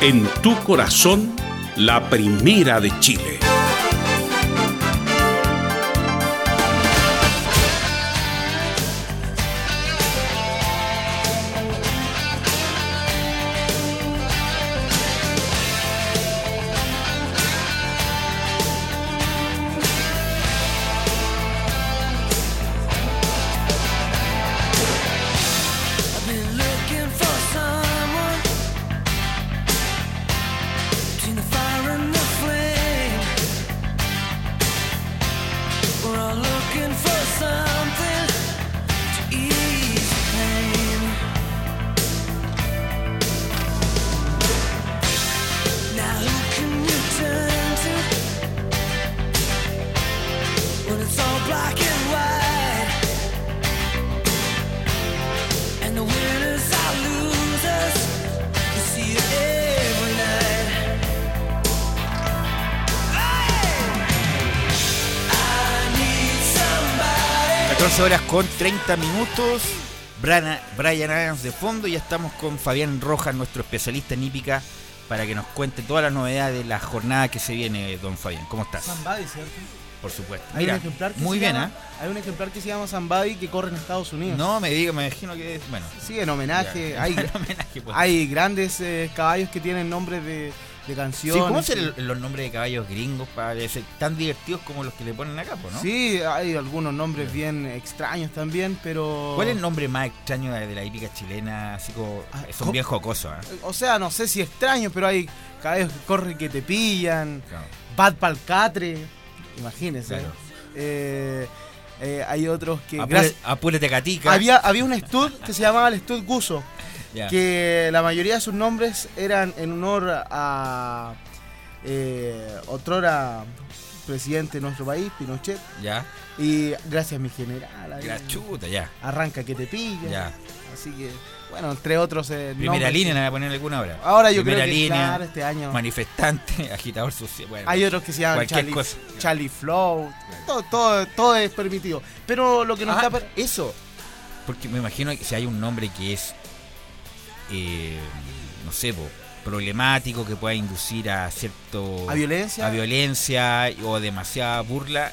[SPEAKER 5] en tu corazón, la primera de Chile.
[SPEAKER 6] Con 30 minutos. Brana- Brian Adams de fondo y ya estamos con Fabián Rojas, nuestro especialista en hípica, para que nos cuente todas las novedades de la jornada que se viene, don Fabián. ¿Cómo estás?
[SPEAKER 8] Zambadi, ¿cierto?
[SPEAKER 6] Por supuesto.
[SPEAKER 8] Hay
[SPEAKER 6] Mira,
[SPEAKER 8] un ejemplar que
[SPEAKER 6] muy
[SPEAKER 8] se
[SPEAKER 6] bien,
[SPEAKER 8] llama-
[SPEAKER 6] ¿ah?
[SPEAKER 8] Hay un ejemplar que se llama Zambadi que corre en Estados Unidos.
[SPEAKER 6] No, me diga, me imagino que es. Bueno.
[SPEAKER 8] Sí, en homenaje.
[SPEAKER 6] Ya,
[SPEAKER 8] hay,
[SPEAKER 6] en homenaje, pues.
[SPEAKER 8] hay grandes eh, caballos que tienen nombres de, de
[SPEAKER 6] Sí,
[SPEAKER 8] canciones.
[SPEAKER 6] ¿Cómo son el- los nombres de caballos gringos para ser tan divertidos como los que le ponen acá, ¿no?
[SPEAKER 8] Sí, hay algunos nombres bien extraños también, pero...
[SPEAKER 6] ¿Cuál es el nombre más extraño de la hípica chilena? Así como. son
[SPEAKER 8] co-
[SPEAKER 6] bien jocosos, ¿ah?
[SPEAKER 8] O sea, no sé si extraños, pero hay caballos que corren que te pillan. Bad Palcatre, imagínese.
[SPEAKER 6] Claro.
[SPEAKER 8] Eh, eh, hay otros que...
[SPEAKER 6] Apure- apúrate, Catica.
[SPEAKER 8] Había, había un stud que se llamaba el stud Guso. Que la mayoría de sus nombres eran en honor a eh, otrora presidente de nuestro país, Pinochet.
[SPEAKER 6] Ya.
[SPEAKER 8] Y gracias mi general. ahí.
[SPEAKER 6] La chuta, ya.
[SPEAKER 8] Arranca que te pilla.
[SPEAKER 6] Ya.
[SPEAKER 8] Así que, bueno, entre otros. eh,
[SPEAKER 6] Primera
[SPEAKER 8] nombres.
[SPEAKER 6] línea, ¿no voy a poner alguna hora?
[SPEAKER 8] Ahora yo
[SPEAKER 6] Primera
[SPEAKER 8] creo que,
[SPEAKER 6] línea,
[SPEAKER 8] claro, este año.
[SPEAKER 6] Manifestante, agitador social. Bueno,
[SPEAKER 8] Hay otros que se llaman Charlie,
[SPEAKER 6] cosa.
[SPEAKER 8] Charlie Flow. Todo, todo, todo es permitido. Pero lo que nos
[SPEAKER 6] Ah,
[SPEAKER 8] está.
[SPEAKER 6] Eso. Porque me imagino que si hay un nombre que es. Eh, no sé, po, problemático que pueda inducir a cierto
[SPEAKER 8] ¿A violencia?
[SPEAKER 6] a violencia o demasiada burla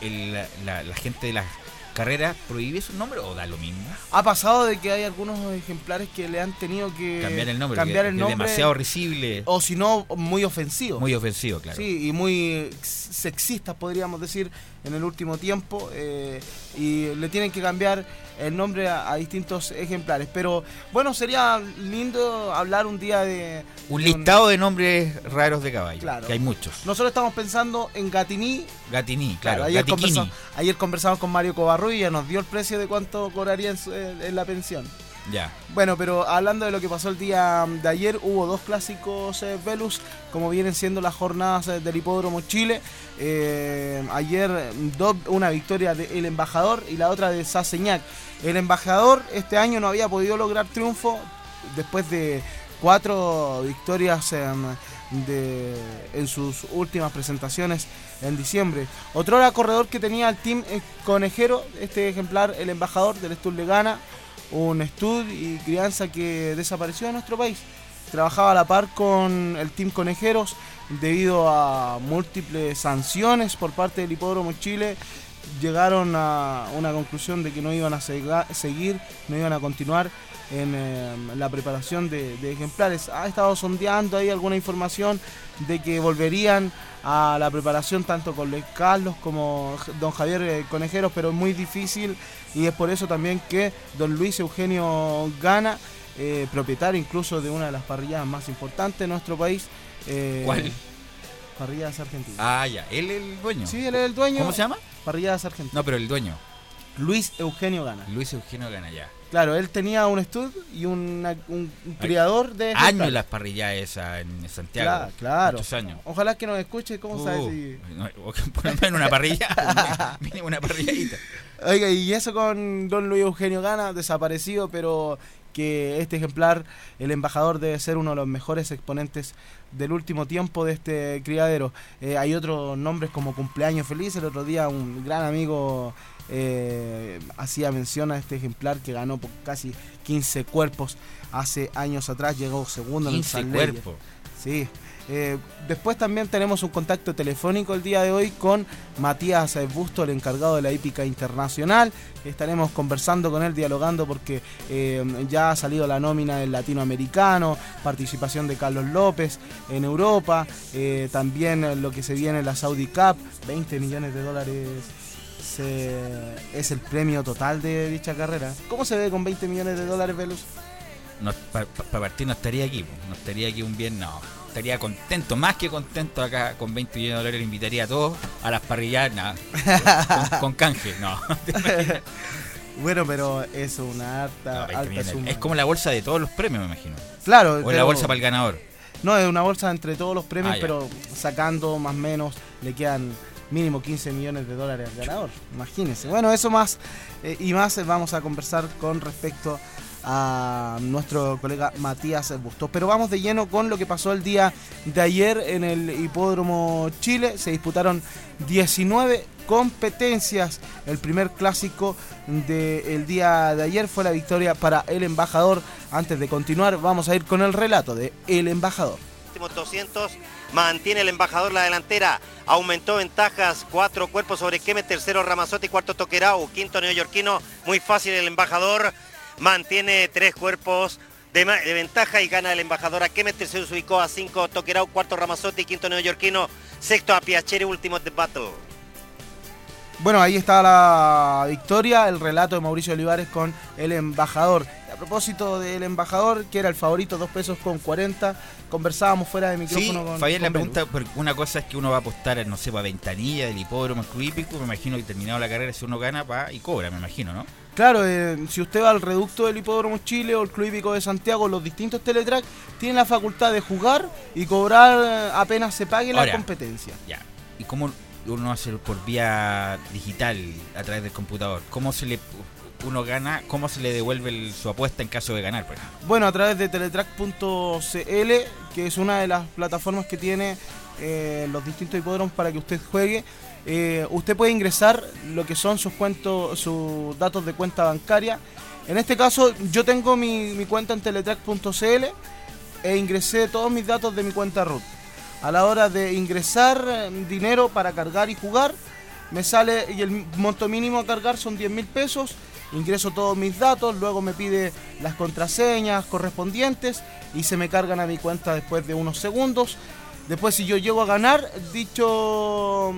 [SPEAKER 6] el- la, la gente de las carreras prohíbe su nombre o da lo mismo
[SPEAKER 8] Ha pasado de que hay algunos ejemplares que le han tenido que
[SPEAKER 6] cambiar el nombre
[SPEAKER 8] cambiar
[SPEAKER 6] que-
[SPEAKER 8] el
[SPEAKER 6] que
[SPEAKER 8] nombre
[SPEAKER 6] es demasiado risible
[SPEAKER 8] o si no muy ofensivo.
[SPEAKER 6] muy ofensivo claro
[SPEAKER 8] Sí, y muy sexistas podríamos decir en el último tiempo eh, y le tienen que cambiar el nombre a, a distintos ejemplares. Pero bueno, sería lindo hablar un día de...
[SPEAKER 6] un
[SPEAKER 8] de
[SPEAKER 6] listado de nombres raros de caballo
[SPEAKER 8] Claro.
[SPEAKER 6] que hay muchos
[SPEAKER 8] Nosotros estamos pensando en Gatiní.
[SPEAKER 6] Gatiní claro,
[SPEAKER 8] ayer, conversamos, ayer conversamos con Mario ya nos dio el precio de cuánto cobraría en, su- en- en la pensión. Bueno, pero hablando de lo que pasó el día de ayer, hubo dos clásicos eh, Velus, como vienen siendo las jornadas eh, del Hipódromo Chile. Eh, ayer do- una victoria del Embajador y la otra de Saseñac. El Embajador este año no había podido lograr triunfo después de cuatro victorias em, en sus últimas presentaciones en diciembre. Otro era corredor que tenía el team conejero, este ejemplar, el Embajador del Stud le gana un estud y crianza que desapareció de nuestro país. Trabajaba a la par con el Team Conejeros debido a múltiples sanciones por parte del Hipódromo Chile. Llegaron a una conclusión de que no iban a seguir, no iban a continuar en eh, la preparación de, de ejemplares. Ha estado sondeando ahí alguna información de que volverían a la preparación tanto con Luis Carlos como don Javier eh, Conejeros, pero es muy difícil y es por eso también que don Luis Eugenio Gana, eh, propietario incluso de una de las parrilladas más importantes de nuestro país. eh,
[SPEAKER 6] ¿Cuál?
[SPEAKER 8] Parrilladas Argentinas.
[SPEAKER 6] ah ya él es el dueño
[SPEAKER 8] Sí, él es el dueño.
[SPEAKER 6] ¿cómo se llama?
[SPEAKER 8] Parrilladas Argentinas.
[SPEAKER 6] no pero el dueño
[SPEAKER 8] Luis Eugenio Gana.
[SPEAKER 6] Luis Eugenio Gana ya
[SPEAKER 8] Claro, él tenía un estudio y una- un, un criador de...
[SPEAKER 6] años las parrillas esas en Santiago.
[SPEAKER 8] Claro, claro.
[SPEAKER 6] muchos años.
[SPEAKER 8] Ojalá que nos escuche, ¿cómo
[SPEAKER 6] Uh,
[SPEAKER 8] sabes si...
[SPEAKER 6] no, por lo menos en una parrilla. Mínimo una parrilladita.
[SPEAKER 8] Oiga, y eso con don Luis Eugenio Gana, desaparecido, pero que este ejemplar, el embajador, debe ser uno de los mejores exponentes del último tiempo de este criadero. Eh, hay otros nombres como Cumpleaños Feliz, el otro día un gran amigo eh, hacía mención a este ejemplar que ganó por casi 15 cuerpos hace años atrás, llegó segundo en el
[SPEAKER 6] 15
[SPEAKER 8] San
[SPEAKER 6] cuerpos.
[SPEAKER 8] Sí. Eh, después también tenemos un contacto telefónico el día de hoy con Matías eh, Busto, el encargado de la hípica internacional. Estaremos conversando con él, dialogando porque eh, ya ha salido la nómina del latinoamericano, participación de Carlos López en Europa, eh, también lo que se viene en la Saudi Cup, 20 millones de dólares se- es el premio total de dicha carrera. ¿Cómo se ve con 20 millones de dólares, Velus?
[SPEAKER 6] Para partir no estaría aquí, no estaría aquí un bien, no. Estaría contento, más que contento acá con 20 millones de dólares. Invitaría a todos a las parrillas, nada. Con, con canje, no.
[SPEAKER 8] Bueno, pero es una harta,
[SPEAKER 6] No, 20
[SPEAKER 8] alta suma.
[SPEAKER 6] Es como la bolsa de todos los premios, me imagino.
[SPEAKER 8] Claro,
[SPEAKER 6] O la
[SPEAKER 8] pero-
[SPEAKER 6] bolsa para el ganador.
[SPEAKER 8] No, es una bolsa entre todos los premios,
[SPEAKER 6] Ah,
[SPEAKER 8] pero sacando más o menos le quedan mínimo 15 millones de dólares al ganador. Imagínense. Bueno, eso más eh, y más eh, vamos a conversar con respecto a nuestro colega Matías Bustos. Pero vamos de lleno con lo que pasó el día de ayer en el Hipódromo Chile. Se disputaron 19 competencias. El primer clásico del día de ayer fue la victoria para el embajador. Antes de continuar, vamos a ir con el relato de El embajador.
[SPEAKER 22] Últimos 200 mantiene el embajador la delantera. Aumentó ventajas cuatro cuerpos sobre Kemet tercero Ramazotti cuarto Toquerau quinto neoyorquino. Muy fácil el embajador mantiene tres cuerpos de, ventaja y gana el embajador a Kemet tercero se ubicó a cinco Toquerau cuarto Ramazotti quinto neoyorquino sexto a Piacere último de battle.
[SPEAKER 8] Bueno, ahí está la victoria, el relato de Mauricio Olivares con el embajador. A propósito del embajador, que era el favorito, 2 pesos con 40, conversábamos fuera de
[SPEAKER 6] Sí,
[SPEAKER 8] micrófono con.
[SPEAKER 6] Fabián, la
[SPEAKER 8] con
[SPEAKER 6] pregunta, porque una cosa es que uno va a apostar, no sé, para ventanilla del hipódromo, el club hípico, me imagino que terminado la carrera, si uno gana, va y cobra, me imagino, ¿no?
[SPEAKER 8] Claro, eh, si usted va al reducto del Hipódromo Chile o el Club Hípico de Santiago, los distintos Teletrack tienen la facultad de jugar y cobrar eh, apenas se pague la competencia.
[SPEAKER 6] Ya. ¿Y cómo uno hace por vía digital a través del computador? ¿Cómo se le uno gana? ¿Cómo se le devuelve el- su apuesta en caso de ganar, por ejemplo?
[SPEAKER 8] Bueno, a través de teletrack.cl, que es una de las plataformas que tiene eh, los distintos hipódromos para que usted juegue. eh, usted puede ingresar lo que son sus cuentos, sus datos de cuenta bancaria. En este caso, yo tengo mi, mi cuenta en teletrack.cl e ingresé todos mis datos de mi cuenta root. A la hora de ingresar eh, dinero para cargar y jugar, me sale y el monto mínimo a cargar son 10 mil pesos. Ingreso todos mis datos, luego me pide las contraseñas correspondientes y se me cargan a mi cuenta después de unos segundos. Después, si yo llego a ganar dicho,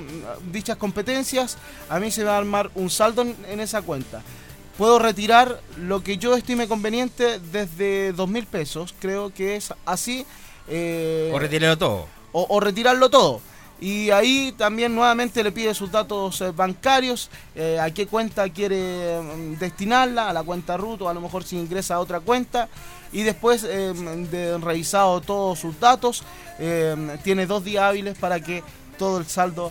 [SPEAKER 8] dichas competencias, a mí se me va a armar un saldo en, esa cuenta. Puedo retirar lo que yo estime conveniente desde 2 mil pesos, creo que es así. eh,
[SPEAKER 6] O retirarlo todo.
[SPEAKER 8] o, o retirarlo todo. Y ahí también nuevamente le pide sus datos eh, bancarios, eh, a qué cuenta quiere mm, destinarla, a la cuenta RUT o a lo mejor si ingresa a otra cuenta. Y después eh, de revisado todos sus datos, tiene dos días hábiles para que todo el saldo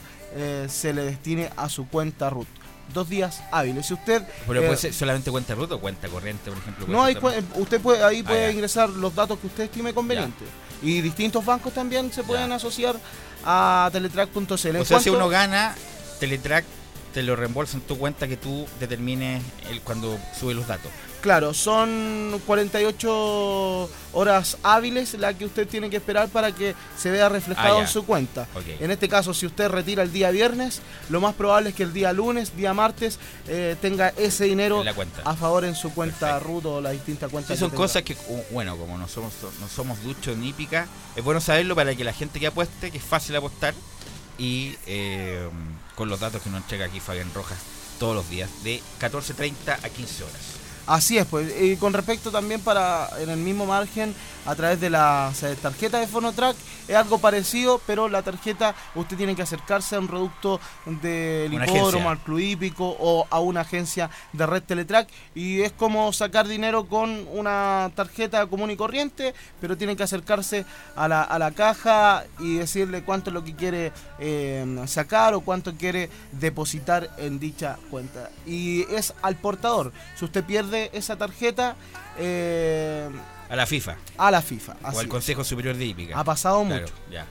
[SPEAKER 8] se le destine a su cuenta RUT. Dos días hábiles. Si usted...
[SPEAKER 6] Pero
[SPEAKER 8] eh,
[SPEAKER 6] puede ser solamente cuenta ruta o cuenta corriente, por ejemplo.
[SPEAKER 8] no, hay, usted puede, ahí
[SPEAKER 6] Ah,
[SPEAKER 8] puede
[SPEAKER 6] ya.
[SPEAKER 8] ingresar los datos que usted estime conveniente. Y distintos bancos también se pueden asociar a teletrack.cl.
[SPEAKER 6] O sea, si uno gana, Teletrack te lo reembolsa en tu cuenta que tú determines el, cuando sube los datos.
[SPEAKER 8] Claro, son 48 horas hábiles las que usted tiene que esperar para que se vea reflejado
[SPEAKER 6] Ah,
[SPEAKER 8] en su cuenta. En este caso, si usted retira el día viernes, lo más probable es que el día lunes, día martes, eh, tenga ese dinero
[SPEAKER 6] En la cuenta.
[SPEAKER 8] a favor en su cuenta RUT o las distintas cuentas.
[SPEAKER 6] Sí, son
[SPEAKER 8] que
[SPEAKER 6] cosas que, bueno, como no somos, no somos duchos ni hípica, es bueno saberlo para que la gente que apueste, que es fácil apostar, y eh, con los datos que nos entrega aquí Fabián Rojas todos los días, de 14.30 a 15 horas.
[SPEAKER 8] Así es, pues. Y con respecto también para, en el mismo margen, a través de la tarjeta de Fonotrack, es algo parecido, pero la tarjeta usted tiene que acercarse a un producto del hipódromo, al club hípico o a una agencia de red Teletrack. Y es como sacar dinero con una tarjeta común y corriente, pero tiene que acercarse a la, a la caja y decirle cuánto es lo que quiere eh, sacar o cuánto quiere depositar en dicha cuenta. Y es al portador. Si usted pierde esa tarjeta, eh,
[SPEAKER 6] A la FIFA.
[SPEAKER 8] a la FIFA.
[SPEAKER 6] O al
[SPEAKER 8] es.
[SPEAKER 6] Consejo Superior de Hípica.
[SPEAKER 8] Ha pasado
[SPEAKER 6] Claro,
[SPEAKER 8] mucho.
[SPEAKER 6] Ya.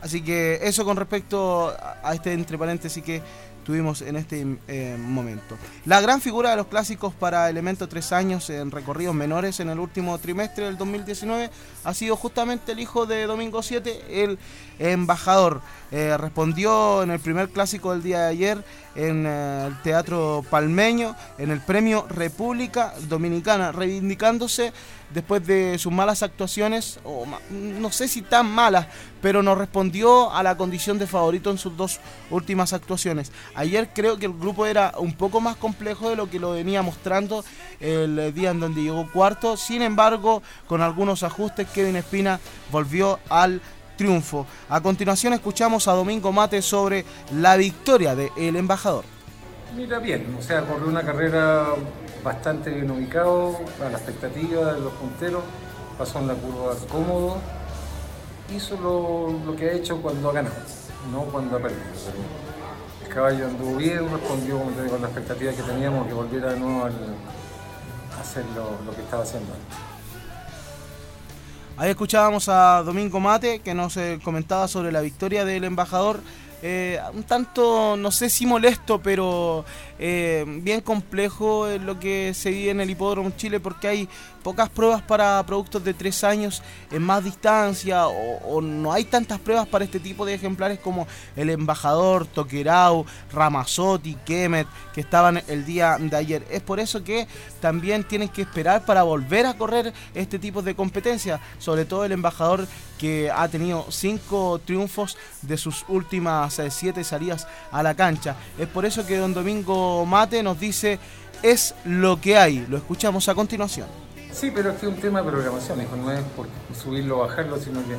[SPEAKER 8] Así que eso con respecto a este entre paréntesis que tuvimos en este eh, momento. La gran figura de los clásicos para Elemento 3 años en recorridos menores en el último trimestre del 2019 ha sido justamente el hijo de Domingo 7, el embajador. Eh, respondió en el primer clásico del día de ayer en eh, el Teatro Palmeño, en el Premio República Dominicana, reivindicándose después de sus malas actuaciones, o no sé si tan malas, pero no respondió a la condición de favorito en sus dos últimas actuaciones. Ayer creo que el grupo era un poco más complejo de lo que lo venía mostrando el día en donde llegó cuarto, sin embargo, con algunos ajustes, Kevin Espina volvió al triunfo. A continuación escuchamos a Domingo Mate sobre la victoria de El Embajador.
[SPEAKER 23] Mira bien, o sea, corrió una carrera bastante bien ubicado, a la expectativa de los punteros, pasó en la curva cómodo, hizo lo, lo que ha hecho cuando ha ganado, no cuando ha perdido. El caballo anduvo bien, respondió a la expectativa que teníamos, que volviera de nuevo a hacer lo, lo que estaba haciendo.
[SPEAKER 8] Ahí escuchábamos a Domingo Mate que nos eh, comentaba sobre la victoria del embajador. eh, un tanto, no sé si molesto, pero eh, bien complejo lo que se vive en el Hipódromo Chile porque hay pocas pruebas para productos de tres años en más distancia o, no hay tantas pruebas para este tipo de ejemplares como el embajador, Toquerau, Ramazotti, Kemet, que estaban el día de ayer. Es por eso que también tienen que esperar para volver a correr este tipo de competencia, sobre todo el embajador que ha tenido cinco triunfos de sus últimas eh, siete salidas a la cancha. Es por eso que don Domingo Mate nos dice es lo que hay. Lo escuchamos a continuación.
[SPEAKER 23] Sí, pero es que es un tema de programación, hijo, no es por subirlo o bajarlo, sino que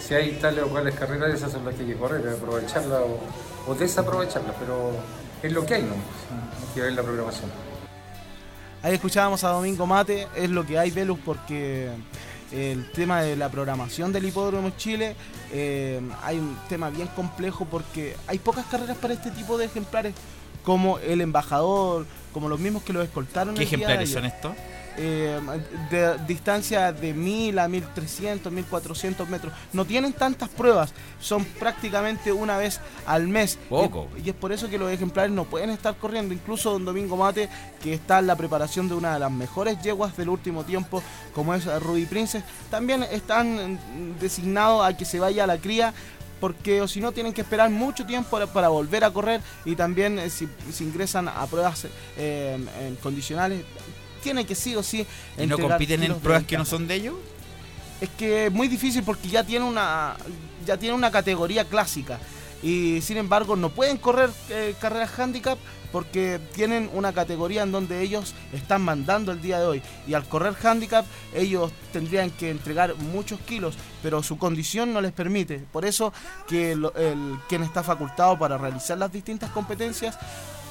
[SPEAKER 23] si hay tales o cuales carreras, esas son las que hay que correr, aprovecharlas o, o desaprovecharlas, pero es lo que hay, ¿no? Hay que ver la programación.
[SPEAKER 8] Ahí escuchábamos a Domingo Mate, es lo que hay, Velus, porque el tema de la programación del Hipódromo Chile eh, hay un tema bien complejo porque hay pocas carreras para este tipo de ejemplares, como el embajador, como los mismos que lo escoltaron.
[SPEAKER 6] ¿Qué ejemplares son estos?
[SPEAKER 8] eh, de distancia de 1000 a 1300, 1400 metros. No tienen tantas pruebas, son prácticamente una vez al mes.
[SPEAKER 6] Poco.
[SPEAKER 8] Y, y es por eso que los ejemplares no pueden estar corriendo. Incluso Don Domingo Mate, que está en la preparación de una de las mejores yeguas del último tiempo, como es Ruby Princess, también están designados a que se vaya a la cría porque o si no tienen que esperar mucho tiempo para, para volver a correr y también eh, si, si ingresan a pruebas eh, en condicionales tienen que sí o sí
[SPEAKER 6] ¿Y no compiten en pruebas que no son de ellos?
[SPEAKER 8] es que es muy difícil porque ya tiene una ya tiene una categoría clásica y sin embargo no pueden correr eh, carreras handicap porque tienen una categoría en donde ellos están mandando el día de hoy. Y al correr handicap ellos tendrían que entregar muchos kilos pero su condición no les permite. Por eso que el, quien está facultado para realizar las distintas competencias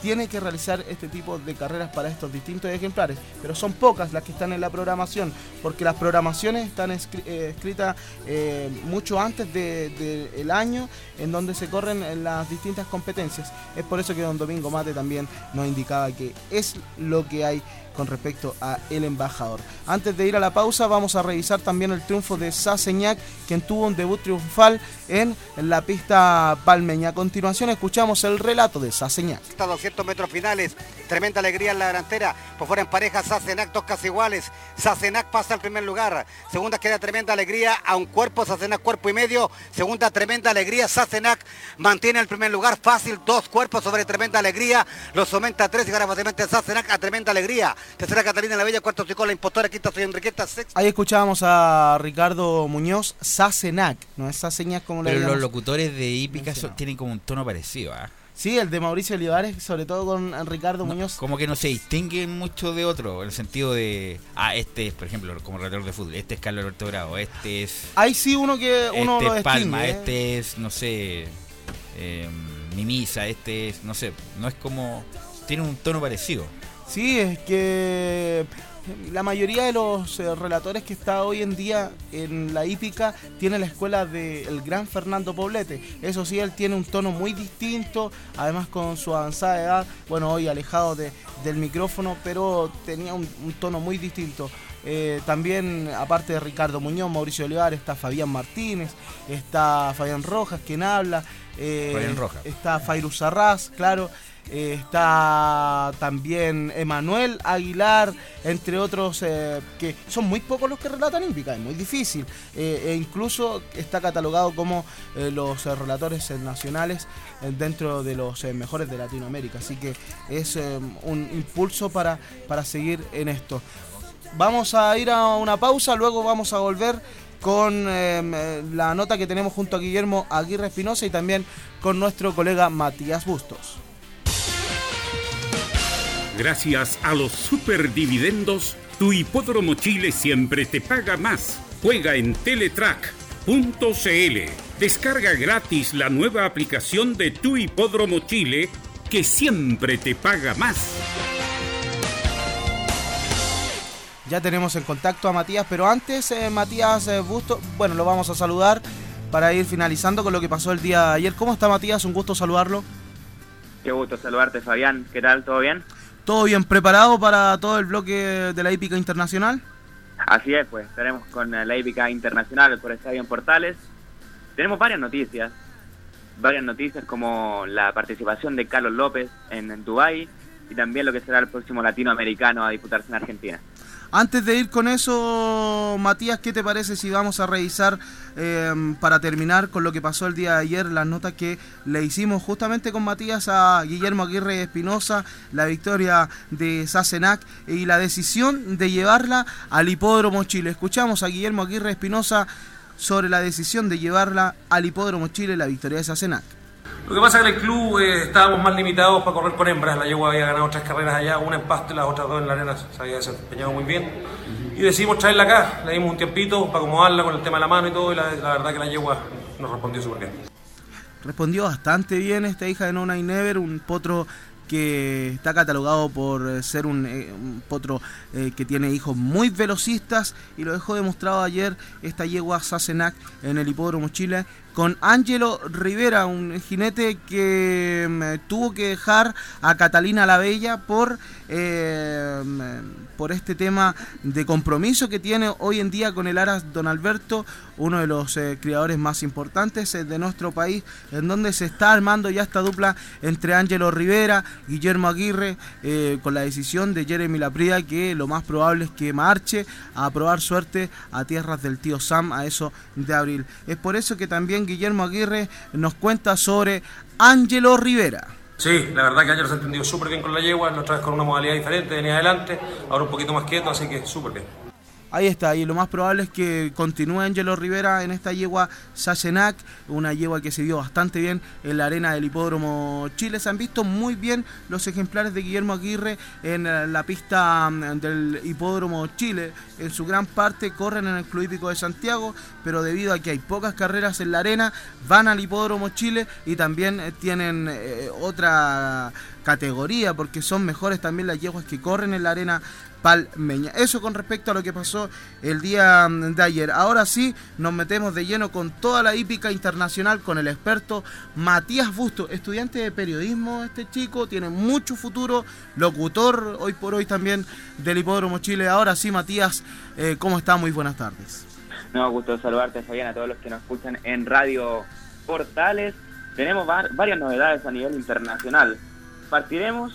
[SPEAKER 8] tiene que realizar este tipo de carreras para estos distintos ejemplares, pero son pocas las que están en la programación, porque las programaciones están eh, escritas eh, mucho antes del de, el año en donde se corren en las distintas competencias. Es por eso que don Domingo Mate también nos indicaba que es lo que hay con respecto a el embajador. Antes de ir a la pausa vamos a revisar también el triunfo de Saseñac, quien tuvo un debut triunfal en la pista palmeña. A continuación escuchamos el relato de Saseñac.
[SPEAKER 24] Hasta 200 metros finales. Tremenda alegría en la delantera. Por fuera en pareja, Sacenac, dos casi iguales. Sacenac pasa al primer lugar. Segunda queda tremenda alegría a un cuerpo. Sacenac cuerpo y medio. Segunda tremenda alegría. Sacenac mantiene el primer lugar. Fácil, dos cuerpos sobre tremenda alegría. Los aumenta a tres y ahora fácilmente Sacenac a tremenda alegría. Tercera Catalina la Bella, cuarto Tricó, la impostora, quinta soy Enriqueta, sexta.
[SPEAKER 8] Ahí escuchábamos a Ricardo Muñoz, Sacenac, no es Saceñac como le
[SPEAKER 6] Pero los locutores de Hípica tienen como un tono parecido, ¿ah?
[SPEAKER 8] Sí, el de Mauricio Olivares, sobre todo con Ricardo Muñoz.
[SPEAKER 6] Como que no se distinguen mucho de otro, en el sentido de, ah, este es, por ejemplo, como relator de fútbol, este es Carlos Alberto Bravo, este es...
[SPEAKER 8] Hay sí uno que uno
[SPEAKER 6] este
[SPEAKER 8] lo
[SPEAKER 6] es Palma,
[SPEAKER 8] distingue, ¿eh?
[SPEAKER 6] este es, no sé, eh, Mimisa, este es, no sé, no es como... Tiene un tono parecido.
[SPEAKER 8] Sí, es que la mayoría de los eh, relatores que está hoy en día en la hípica tiene la escuela del gran Fernando Poblete. Eso sí, él tiene un tono muy distinto, además con su avanzada edad, bueno, hoy alejado de- del micrófono, pero tenía un, tono muy distinto. Eh, también, aparte de Ricardo Muñoz, Mauricio Olivares, está Fabián Martínez, está Fabián Rojas, quien habla. Eh. Está Fairuz Arras, claro. eh, está también Emanuel Aguilar, entre otros, eh, que son muy pocos los que relatan hípica, es muy difícil. e incluso está catalogado como los relatores nacionales dentro de los mejores de Latinoamérica. Así que es un impulso para, para seguir en esto. Vamos a ir a una pausa, luego vamos a volver con eh, la nota que tenemos junto a Guillermo Aguirre Espinosa y también con nuestro colega Matías Bustos.
[SPEAKER 5] Gracias a los superdividendos, tu hipódromo Chile siempre te paga más. Juega en Teletrack.cl. Descarga gratis la nueva aplicación de tu hipódromo Chile que siempre te paga más.
[SPEAKER 8] Ya tenemos en contacto a Matías, pero antes, eh, Matías eh, Busto, bueno, lo vamos a saludar para ir finalizando con lo que pasó el día de ayer. ¿Cómo está Matías? Un gusto saludarlo.
[SPEAKER 25] Qué gusto saludarte, Fabián. ¿Qué tal? ¿Todo bien?
[SPEAKER 8] ¿Todo bien preparado para todo el bloque de la hípica internacional?
[SPEAKER 25] Así es, pues estaremos con eh, la hípica internacional por Estadio en Portales. Tenemos varias noticias, varias noticias como la participación de Carlos López en, en Dubái y también lo que será el próximo latinoamericano a disputarse en Argentina.
[SPEAKER 8] Antes de ir con eso, Matías, ¿qué te parece si vamos a revisar eh, para terminar con lo que pasó el día de ayer, las notas que le hicimos justamente con Matías a Guillermo Aguirre Espinosa, la victoria de Sacenac y la decisión de llevarla al Hipódromo Chile? Escuchamos a Guillermo Aguirre Espinosa sobre la decisión de llevarla al Hipódromo Chile, la victoria de Sacenac.
[SPEAKER 26] Lo que pasa es que en el club eh, estábamos más limitados para correr con hembras. La yegua había ganado tres carreras allá, una en pasto y las otras dos en la arena se había desempeñado muy bien. Y decidimos traerla acá, le dimos un tiempito para acomodarla con el tema de la mano y todo, y la, verdad que la yegua nos respondió súper bien.
[SPEAKER 8] Respondió bastante bien esta hija de Nona y Never, un potro que está catalogado por eh, ser un, eh, potro eh, que tiene hijos muy velocistas y lo dejó demostrado ayer esta yegua Sassenach en el Hipódromo Chile con Angelo Rivera, un jinete que mm, tuvo que dejar a Catalina la Bella por, por este tema de compromiso que tiene hoy en día con el Aras Don Alberto, uno de los eh, criadores más importantes eh, de nuestro país, en donde se está armando ya esta dupla entre Angelo Rivera, Guillermo Aguirre, eh, con la decisión de Jeremy Laprida, que lo más probable es que marche a probar suerte a tierras del tío Sam a eso de abril. Es por eso que también Guillermo Aguirre nos cuenta sobre Angelo Rivera.
[SPEAKER 26] Sí, la verdad que ayer se ha entendido súper bien con la yegua, la otra vez con una modalidad diferente, venía adelante, ahora un poquito más quieto, así que súper bien.
[SPEAKER 8] Ahí está, y lo más probable es que continúe Angelo Rivera en esta yegua Sassenach, una yegua que se vio bastante bien en la arena del Hipódromo Chile. Se han visto muy bien los ejemplares de Guillermo Aguirre en la pista mm, del Hipódromo Chile. En su gran parte corren en el Club Hípico de Santiago, pero debido a que hay pocas carreras en la arena, van al Hipódromo Chile y también eh, tienen eh, otra categoría porque son mejores también las yeguas que corren en la arena Palmeña. Eso con respecto a lo que pasó el día mm, de ayer. Ahora sí, nos metemos de lleno con toda la hípica internacional con el experto Matías Busto, estudiante de periodismo este chico, tiene mucho futuro, locutor hoy por hoy también del Hipódromo Chile. Ahora sí, Matías, eh, ¿cómo está? Muy buenas tardes.
[SPEAKER 25] No, gusto saludarte, Fabián, a todos los que nos escuchan en Radio Portales. Tenemos var- varias novedades a nivel internacional. Partiremos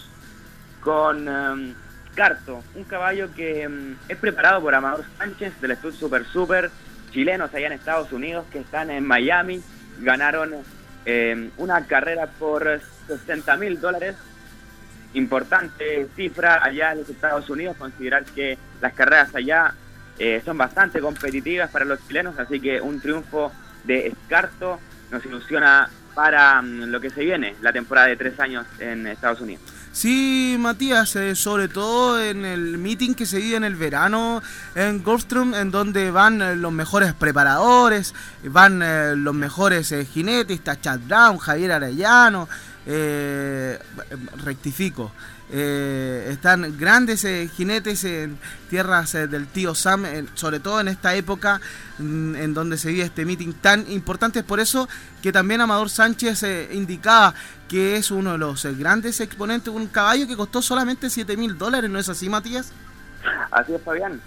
[SPEAKER 25] con em, Carto, un caballo que em, es preparado por Amador Sánchez del Stud Super Super, chilenos allá en Estados Unidos que están en Miami. Ganaron em, una carrera por 60 mil dólares importante cifra allá en los Estados Unidos, considerar que las carreras allá eh, son bastante competitivas para los chilenos, así que un triunfo de Escarto nos ilusiona para mm, lo que se viene, la temporada de tres años en Estados Unidos.
[SPEAKER 8] Sí, Matías, eh, sobre todo en el meeting que se vive en el verano en Goldstrom, en donde van eh, los mejores preparadores, van eh, los mejores eh, jinetes, Chad Brown, Javier Arellano, eh, rectifico. Eh, están grandes eh, jinetes en tierras eh, del tío Sam, sobre todo en esta época mm, en donde se vive este meeting tan importante. Es por eso que también Amador Sánchez indicaba que es uno de los grandes exponentes, un caballo que costó solamente 7 mil dólares, ¿no es así, Matías?
[SPEAKER 25] Así es, Fabián.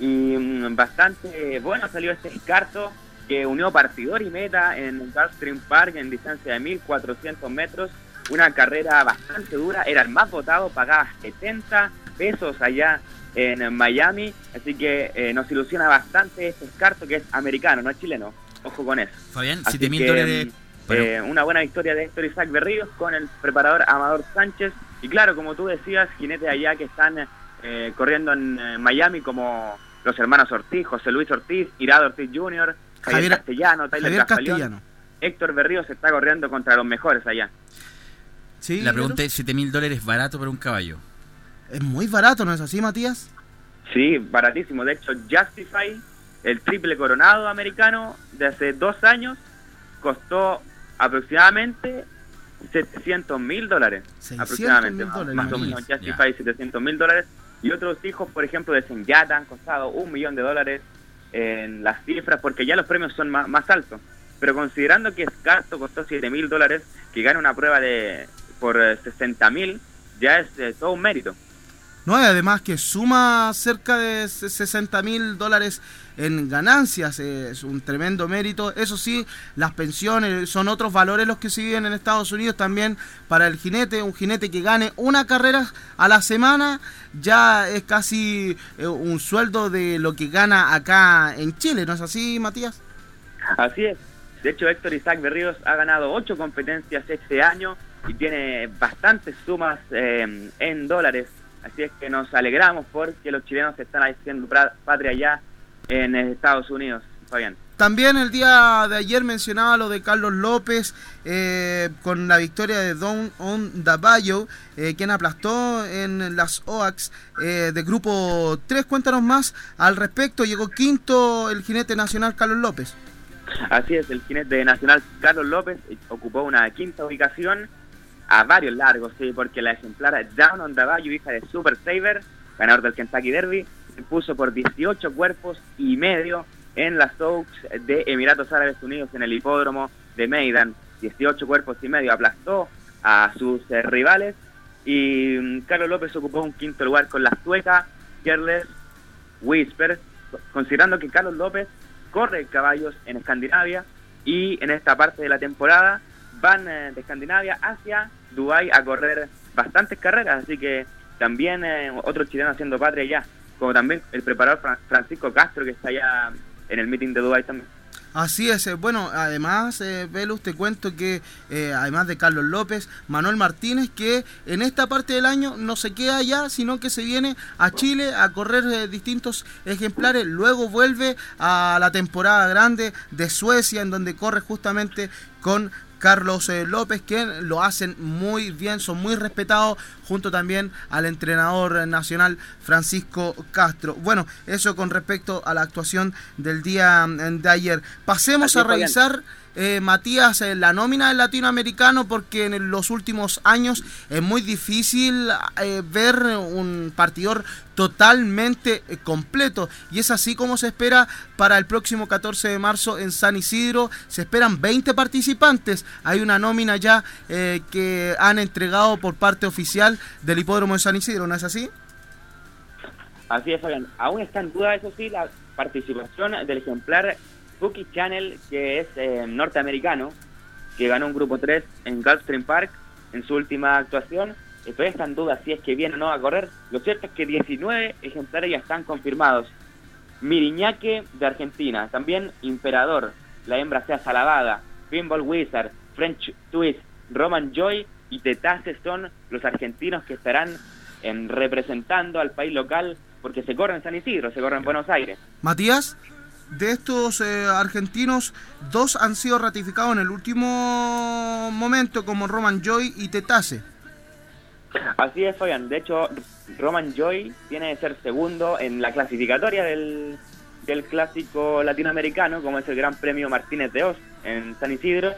[SPEAKER 25] Y mm, bastante bueno salió este Escarto que unió partidor y meta en Gulfstream Park en distancia de 1400 metros. Una carrera bastante dura, era el más votado, pagaba 70 pesos allá en Miami. Así que eh, nos ilusiona bastante este Escarto que es americano, no es chileno. Ojo con eso.
[SPEAKER 6] Fabián,
[SPEAKER 25] Así
[SPEAKER 6] 7 mil
[SPEAKER 25] que,
[SPEAKER 6] dólares.
[SPEAKER 25] mm,
[SPEAKER 6] Bueno.
[SPEAKER 25] eh, una buena victoria de Héctor Isaac Berríos con el preparador Amador Sánchez. Y claro, como tú decías, jinetes allá que están eh, corriendo en eh, Miami como los hermanos Ortiz, José Luis Ortiz, Irado Ortiz Jr., Javier,
[SPEAKER 8] Javier-
[SPEAKER 25] Castellano, Tyler
[SPEAKER 8] Javier. Castellano.
[SPEAKER 25] Héctor Berríos está corriendo contra los mejores allá.
[SPEAKER 6] La pregunta es: 7 mil dólares barato para un caballo.
[SPEAKER 8] Es muy barato, ¿no es así, Matías?
[SPEAKER 25] Sí, baratísimo. De hecho, Justify, el triple coronado americano de hace dos años, costó aproximadamente 700 mil dólares.
[SPEAKER 8] 600
[SPEAKER 25] Aproximadamente, más-
[SPEAKER 8] dólares,
[SPEAKER 25] más o menos. Justify 700 mil dólares. Y otros hijos, por ejemplo, de Senyata han costado un millón de dólares en las cifras, porque ya los premios son más, más altos. Pero considerando que Scarto costó 7 mil dólares, que gana una prueba de por 60 mil, ya es eh, todo un mérito.
[SPEAKER 8] No, y además que suma cerca de 60 mil dólares en ganancias, eh, es un tremendo mérito. Eso sí, las pensiones son otros valores los que se viven en Estados Unidos también para el jinete. Un jinete que gane una carrera a la semana ya es casi eh, un sueldo de lo que gana acá en Chile, ¿no es así, Matías?
[SPEAKER 25] Así es. De hecho, Héctor Isaac Berríos ha ganado ocho competencias este año y tiene bastantes sumas eh, en dólares. Así es que nos alegramos porque los chilenos están haciendo patria allá en Estados Unidos, Fabián.
[SPEAKER 8] También el día de ayer mencionaba lo de Carlos López eh, con la victoria de Don On Dabayo, eh, quien aplastó en las OAX eh, de grupo 3. Cuéntanos más al respecto. Llegó quinto el jinete nacional Carlos López.
[SPEAKER 25] Así es, el jinete nacional Carlos López ocupó una quinta ubicación a varios largos, sí, porque la ejemplar Down on the Bayou, hija de Super Saver, ganador del Kentucky Derby, se impuso por 18 cuerpos y medio en las Oaks de Emiratos Árabes Unidos en el hipódromo de Maidan. 18 cuerpos y medio aplastó a sus eh, rivales y mm, Carlos López ocupó un quinto lugar con la sueca Carles Whisper, considerando que Carlos López corre caballos en Escandinavia y en esta parte de la temporada van eh, de Escandinavia hacia Dubái a correr bastantes carreras, así que también eh, otro chileno haciendo patria ya, como también el preparador Fra- Francisco Castro que está allá en el meeting de Dubái también.
[SPEAKER 8] Así es, eh, bueno, además, eh, te cuento que además de Carlos López, Manuel Martínez, que en esta parte del año no se queda allá, sino que se viene a Chile a correr distintos ejemplares, luego vuelve a la temporada grande de Suecia, en donde corre justamente con Carlos eh, López, que lo hacen muy bien, son muy respetados, junto también al entrenador eh, nacional Francisco Castro. Bueno, eso con respecto a la actuación del día mm, de ayer. Pasemos
[SPEAKER 25] Así
[SPEAKER 8] a
[SPEAKER 25] Fabián.
[SPEAKER 8] Eh, Matías, eh, la nómina del latinoamericano, porque en los últimos años es muy difícil eh, ver un partidor totalmente eh, completo. Y es así como se espera para el próximo 14 de marzo en San Isidro. Se esperan 20 participantes. Hay una nómina ya que han entregado por parte oficial del hipódromo de San Isidro, ¿no es así?
[SPEAKER 25] Así es, Fabián. Aún está en duda, eso sí, la participación del ejemplar Cookie Channel, que es eh, norteamericano, que ganó un grupo 3 en Gulfstream Park en su última actuación. Está en duda si es que viene o no a correr. Lo cierto es que 19 ejemplares ya están confirmados. Miriñaque de Argentina, también Imperador, la hembra sea Salavada, Pinball Wizard, French Twist, Roman Joy y Tetace son los argentinos que estarán en, representando al país local porque se corre en San Isidro, se corre en Buenos Aires.
[SPEAKER 8] Matías, de estos eh, argentinos, dos han sido ratificados en el último momento como Roman Joy y Tetase.
[SPEAKER 25] Así es, Fabián. De hecho, Roman Joy tiene que ser segundo en la clasificatoria del, del clásico latinoamericano, como es el Gran Premio Martínez de Oz en San Isidro,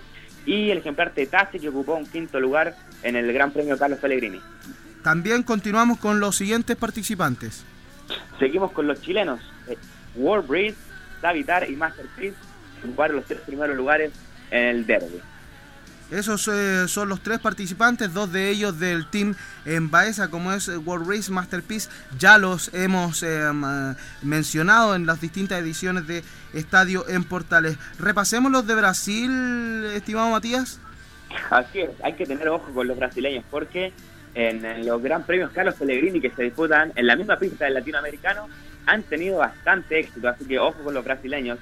[SPEAKER 25] y el ejemplar Tetase que ocupó un quinto lugar en el Gran Premio Carlos Pellegrini.
[SPEAKER 8] También continuamos con los siguientes participantes.
[SPEAKER 25] Seguimos con los chilenos. Eh, World Breed, Savitar y Masterpiece ocuparon los tres primeros lugares en el derby.
[SPEAKER 8] Esos eh, son los tres participantes, dos de ellos del team en Baeza, como es World Race Masterpiece. Ya los hemos eh, mencionado en las distintas ediciones de Estadio en Portales. Repasemos los de Brasil, estimado Matías.
[SPEAKER 25] Así es, hay que tener ojo con los brasileños porque en los Gran Premios Carlos Pellegrini que se disputan en la misma pista del latinoamericano han tenido bastante éxito, así que ojo con los brasileños.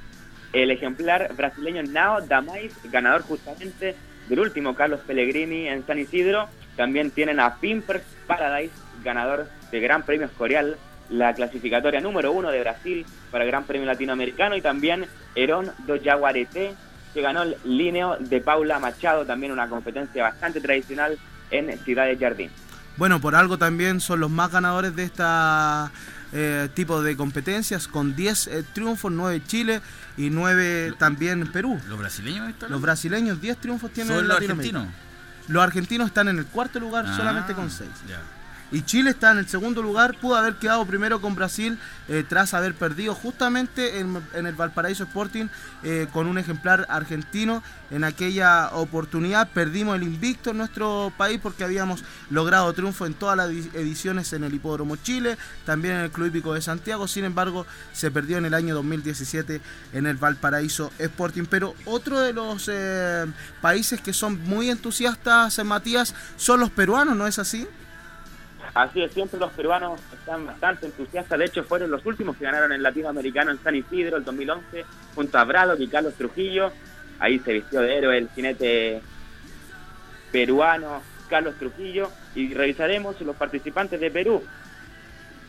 [SPEAKER 25] El ejemplar brasileño Nao Damais, ganador justamente del último Carlos Pellegrini en San Isidro, también tienen a Pimpers Paradise, ganador de Gran Premio Escorial, la clasificatoria número uno de Brasil para el Gran Premio Latinoamericano, y también Herón do Jaguarete, que ganó el Lineo de Paula Machado, también una competencia bastante tradicional en Ciudad de Jardín.
[SPEAKER 8] Bueno, por algo también son los más ganadores de esta eh, tipo de competencias, con 10 eh, triunfos, 9 Chile y 9 también Perú.
[SPEAKER 6] ¿Los brasileños están?
[SPEAKER 8] Los brasileños 10 triunfos tienen
[SPEAKER 6] ¿Son los argentinos?
[SPEAKER 8] Los argentinos están en el cuarto lugar
[SPEAKER 6] Ah,
[SPEAKER 8] solamente con 6.
[SPEAKER 6] ya.
[SPEAKER 8] Y Chile está en el segundo lugar, pudo haber quedado primero con Brasil eh, tras haber perdido justamente en, el Valparaíso Sporting eh, con un ejemplar argentino. En aquella oportunidad perdimos el invicto en nuestro país porque habíamos logrado triunfo en todas las edi- ediciones en el Hipódromo Chile, también en el Club Hípico de Santiago. Sin embargo, se perdió en el año 2017 en el Valparaíso Sporting. Pero otro de los eh, países que son muy entusiastas, Matías, son los peruanos, ¿no es así?
[SPEAKER 25] Así es, siempre los peruanos están bastante entusiastas. De hecho, fueron los últimos que ganaron el latinoamericano en San Isidro el 2011, junto a Braddock y Carlos Trujillo. Ahí se vistió de héroe el jinete peruano Carlos Trujillo. Y revisaremos los participantes de Perú.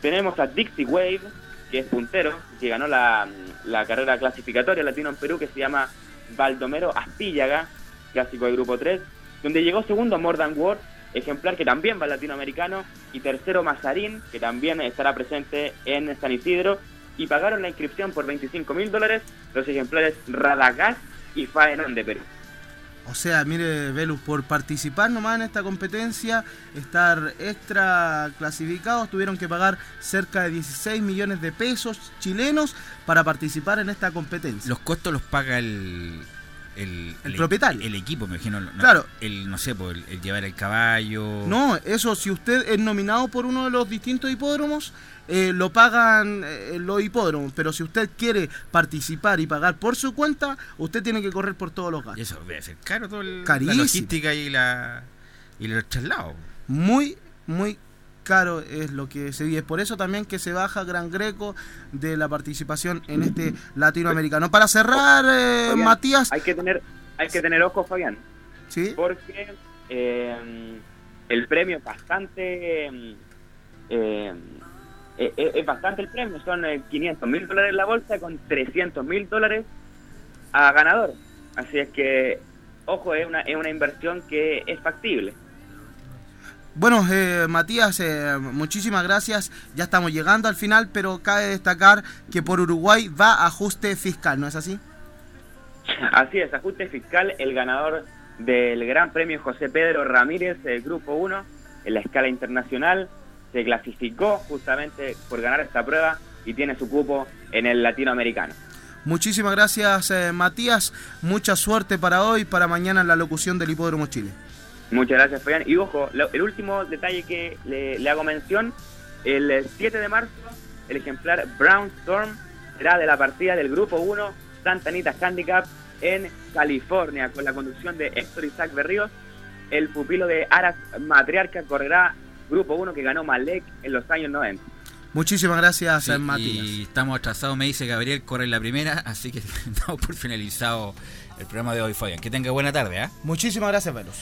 [SPEAKER 25] Tenemos a Dixie Wave, que es puntero, que ganó la, carrera clasificatoria latino en Perú, que se llama Baldomero Astillaga, clásico del grupo 3, donde llegó segundo Mordan Ward, ejemplar que también va al latinoamericano, y tercero Mazarín, que también estará presente en San Isidro, y pagaron la inscripción por 25 mil dólares los ejemplares Radagás y Faenón de Perú.
[SPEAKER 8] O sea, mire, Velus, por participar nomás en esta competencia, estar extra clasificados, tuvieron que pagar cerca de 16 millones de pesos chilenos para participar en esta competencia.
[SPEAKER 6] Los costos los paga el. El,
[SPEAKER 8] El propietario.
[SPEAKER 6] El equipo, me imagino. no-
[SPEAKER 8] Claro.
[SPEAKER 6] El, no sé, por el, el llevar el caballo.
[SPEAKER 8] No, eso si usted es nominado por uno de los distintos hipódromos, eh, lo pagan eh, los hipódromos. Pero si usted quiere participar y pagar por su cuenta, usted tiene que correr por todos los gastos.
[SPEAKER 6] Y eso debe ser caro todo el,
[SPEAKER 8] Carísimo.
[SPEAKER 6] la logística y la y los traslados.
[SPEAKER 8] Muy, muy caro es lo que se vive. Es por eso también que se baja Gran Greco de la participación en este latinoamericano. Para cerrar, eh,
[SPEAKER 25] Fabián,
[SPEAKER 8] Matías.
[SPEAKER 25] Hay que tener, hay que tener ojo, Fabián.
[SPEAKER 8] Sí.
[SPEAKER 25] Porque eh, el premio es bastante. eh, eh, eh, es bastante el premio. Son eh, 500 mil dólares la bolsa con 300 mil dólares a ganador. Así es que, ojo, es una, es una inversión que es factible.
[SPEAKER 8] Bueno, eh, Matías, eh, muchísimas gracias. Ya estamos llegando al final, pero cabe destacar que por Uruguay va ajuste fiscal, ¿no es así?
[SPEAKER 25] Así es, ajuste fiscal, el ganador del Gran Premio José Pedro Ramírez, Grupo 1, en la escala internacional, se clasificó justamente por ganar esta prueba y tiene su cupo en el latinoamericano.
[SPEAKER 8] Muchísimas gracias, eh, Matías. Mucha suerte para hoy, para mañana en la locución del Hipódromo Chile.
[SPEAKER 25] Muchas gracias, Fabián. Y ojo, lo- el último detalle que le, le hago mención, el eh, 7 de marzo, el ejemplar Brown Storm será de la partida del Grupo 1 Santa Anita Handicap en California, con la conducción de Héctor Isaac Berríos. El pupilo de Aras Matriarca correrá Grupo 1 que ganó Malek en los años 90.
[SPEAKER 8] Muchísimas gracias,
[SPEAKER 6] Sí,
[SPEAKER 8] eh, Matías.
[SPEAKER 6] y estamos atrasados, me dice Gabriel, corre en la primera, así que damos por finalizado el programa de hoy, Fabián. Que tenga buena tarde, ¿ah?
[SPEAKER 8] Muchísimas gracias, Velus.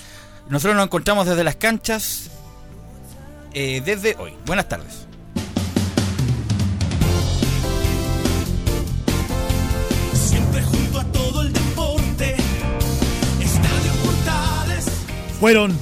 [SPEAKER 6] Nosotros nos encontramos desde las canchas eh, desde hoy. Buenas tardes.
[SPEAKER 1] Fueron